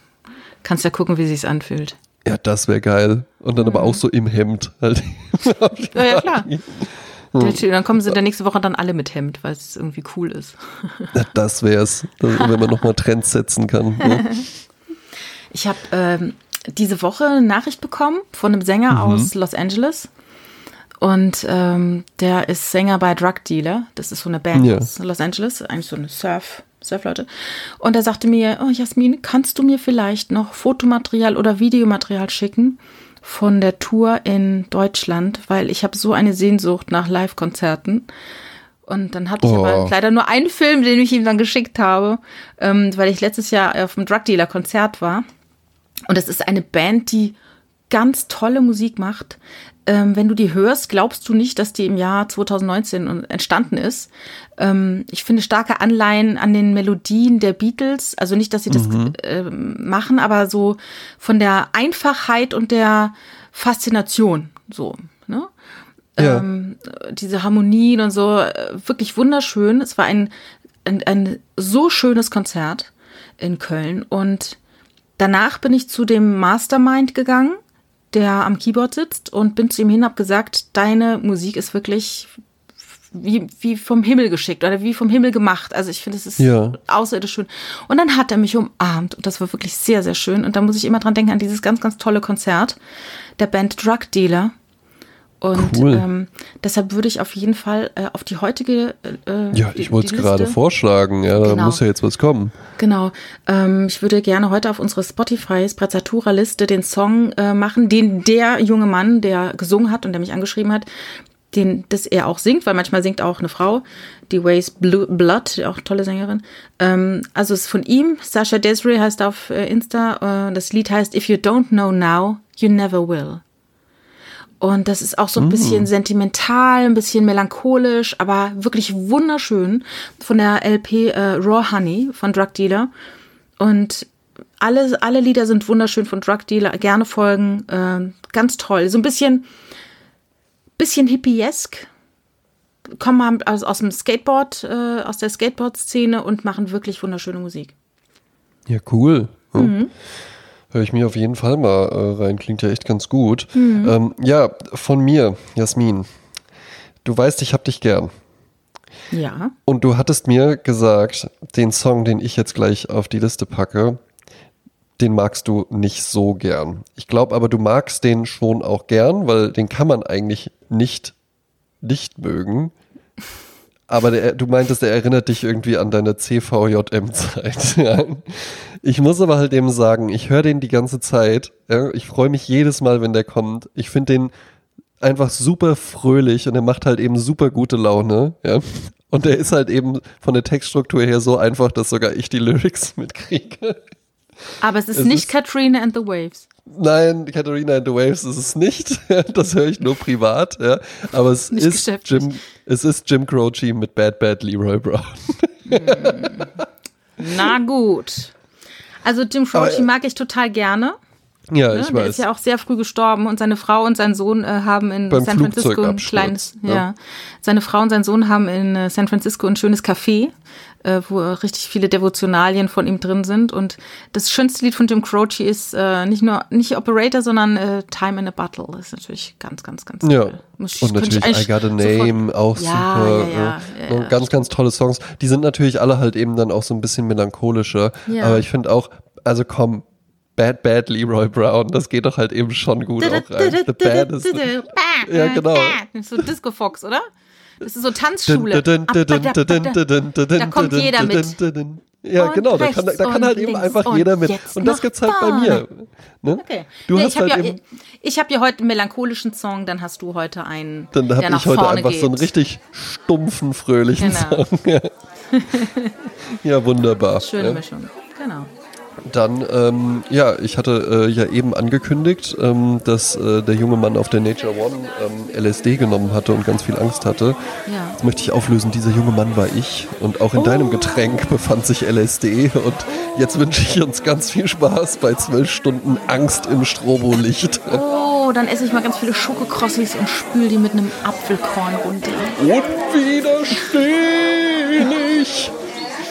kannst du ja gucken, wie sich's anfühlt. Ja, das wäre geil. Und dann mhm. aber auch so im Hemd halt. [LAUGHS] ja, ja, klar. [LAUGHS] Hm. Dann kommen sie der nächste Woche dann alle mit Hemd, weil es irgendwie cool ist. [LAUGHS] Das wär's, wenn man nochmal Trends setzen kann. Ja. [LAUGHS] Ich habe ähm, diese Woche eine Nachricht bekommen von einem Sänger mhm. aus Los Angeles. Und ähm, der ist Sänger bei Drug Dealer. Das ist so eine Band ja. aus Los Angeles, eigentlich so eine Surf, Surfleute. Und er sagte mir, oh Jasmin, kannst du mir vielleicht noch Fotomaterial oder Videomaterial schicken? Von der Tour in Deutschland, weil ich habe so eine Sehnsucht nach Live-Konzerten. Und dann hatte ich oh. aber leider nur einen Film, den ich ihm dann geschickt habe, ähm, weil ich letztes Jahr auf dem Drug Dealer Konzert war. Und das ist eine Band, die ganz tolle Musik macht. Ähm, wenn du die hörst, glaubst du nicht, dass die im Jahr 2019 entstanden ist. Ähm, ich finde starke Anleihen an den Melodien der Beatles. Also nicht, dass sie das mhm. äh, machen, aber so von der Einfachheit und der Faszination. So, ne? Ja. Ähm, diese Harmonien und so, äh, wirklich wunderschön. Es war ein, ein, ein so schönes Konzert in Köln. Und danach bin ich zu dem Mastermind gegangen der am Keyboard sitzt und bin zu ihm hin, habe gesagt, deine Musik ist wirklich wie, wie vom Himmel geschickt oder wie vom Himmel gemacht. Also ich finde, es ist ja. außerirdisch schön. Und dann hat er mich umarmt und das war wirklich sehr, sehr schön. Und da muss ich immer dran denken an dieses ganz, ganz tolle Konzert der Band Drug Dealer und cool. ähm, deshalb würde ich auf jeden Fall äh, auf die heutige. Äh, ja, ich wollte es gerade vorschlagen. Ja, genau. da muss ja jetzt was kommen. Genau. Ähm, ich würde gerne heute auf unsere Spotify Sprezzatura Liste den Song äh, machen, den der junge Mann, der gesungen hat und der mich angeschrieben hat, den, das er auch singt, weil manchmal singt auch eine Frau, die Ways Blood, auch tolle Sängerin. Ähm, also es ist von ihm, Sasha Desiree heißt auf äh, Insta, äh, das Lied heißt If You Don't Know Now, You Never Will. Und das ist auch so ein bisschen mm. sentimental, ein bisschen melancholisch, aber wirklich wunderschön von der LP äh, Raw Honey von Drug Dealer. Und alle, alle Lieder sind wunderschön von Drug Dealer, gerne folgen, äh, ganz toll. So ein bisschen, bisschen hippiesk, kommen aus, aus dem Skateboard, äh, aus der Skateboard-Szene und machen wirklich wunderschöne Musik. Ja, cool. Mhm. Höre ich mir auf jeden Fall mal äh, rein. Klingt ja echt ganz gut. Mhm. Ähm, ja, von mir, Jasmin. Du weißt, ich hab dich gern. Ja. Und du hattest mir gesagt, den Song, den ich jetzt gleich auf die Liste packe, den magst du nicht so gern. Ich glaube aber, du magst den schon auch gern, weil den kann man eigentlich nicht nicht mögen. Aber der, du meintest, der erinnert dich irgendwie an deine CVJM-Zeit. [LAUGHS] Ja. Ich muss aber halt eben sagen, ich höre den die ganze Zeit. Ja. Ich freue mich jedes Mal, wenn der kommt. Ich finde den einfach super fröhlich und er macht halt eben super gute Laune. Ja. Und der ist halt eben von der Textstruktur her so einfach, dass sogar ich die Lyrics [LAUGHS] mitkriege. Aber es ist es nicht ist, Katrina and the Waves. Nein, Katharina and the Waves ist es nicht. [LAUGHS] Das höre ich nur privat. Ja. Aber es ist, Jim, es ist Jim Croce mit Bad Bad Leroy Brown. Hm. Na gut. Also Jim Croce mag ich total gerne. Ja, ne? ich Der weiß. ist ja auch sehr früh gestorben und seine Frau und sein Sohn äh, haben in Beim San Francisco ein kleines, ja. ja. Seine Frau und sein Sohn haben in äh, San Francisco ein schönes Café, äh, wo richtig viele Devotionalien von ihm drin sind. Und das schönste Lied von Jim Croce ist äh, nicht nur nicht Operator, sondern äh, Time in a Bottle. Das ist natürlich ganz, ganz, ganz ja. toll. Muss, und natürlich I Got a Name, auch ja, super. Ja, ja, ne? ganz, ganz tolle Songs. Die sind natürlich alle halt eben dann auch so ein bisschen melancholischer. Aber ich finde auch, also komm, Bad Bad Leroy Brown, das geht doch halt eben schon gut auch rein. The Bad ist. [LAUGHS] Ja, genau. So Disco Fox, oder? Das ist so Tanzschule. Da kommt jeder mit. Ja, genau, da kann, da kann halt eben einfach jeder mit. Und das gibt's halt bei mir. Ne? Okay. Du ja, hast halt ja, eben, ich habe ja heute einen melancholischen Song, dann hast du heute einen. Dann habe ich heute einfach geht. so einen richtig stumpfen, fröhlichen genau. Song. Ja, [LAUGHS] ja wunderbar. Schöne Mischung. Genau. Dann, ähm, ja, ich hatte äh, ja eben angekündigt, ähm, dass äh, der junge Mann auf der Nature One ähm, LSD genommen hatte und ganz viel Angst hatte. Ja. Jetzt möchte ich auflösen, dieser junge Mann war ich und auch in oh. deinem Getränk befand sich LSD und jetzt wünsche ich uns ganz viel Spaß bei zwölf Stunden Angst im Strobolicht. Oh, dann esse ich mal ganz viele Schokokrossis und spül die mit einem Apfelkorn runter. Und wieder steh ich.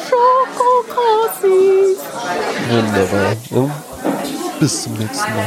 Schokokrossis. Wunderbar. Und bis zum nächsten Mal.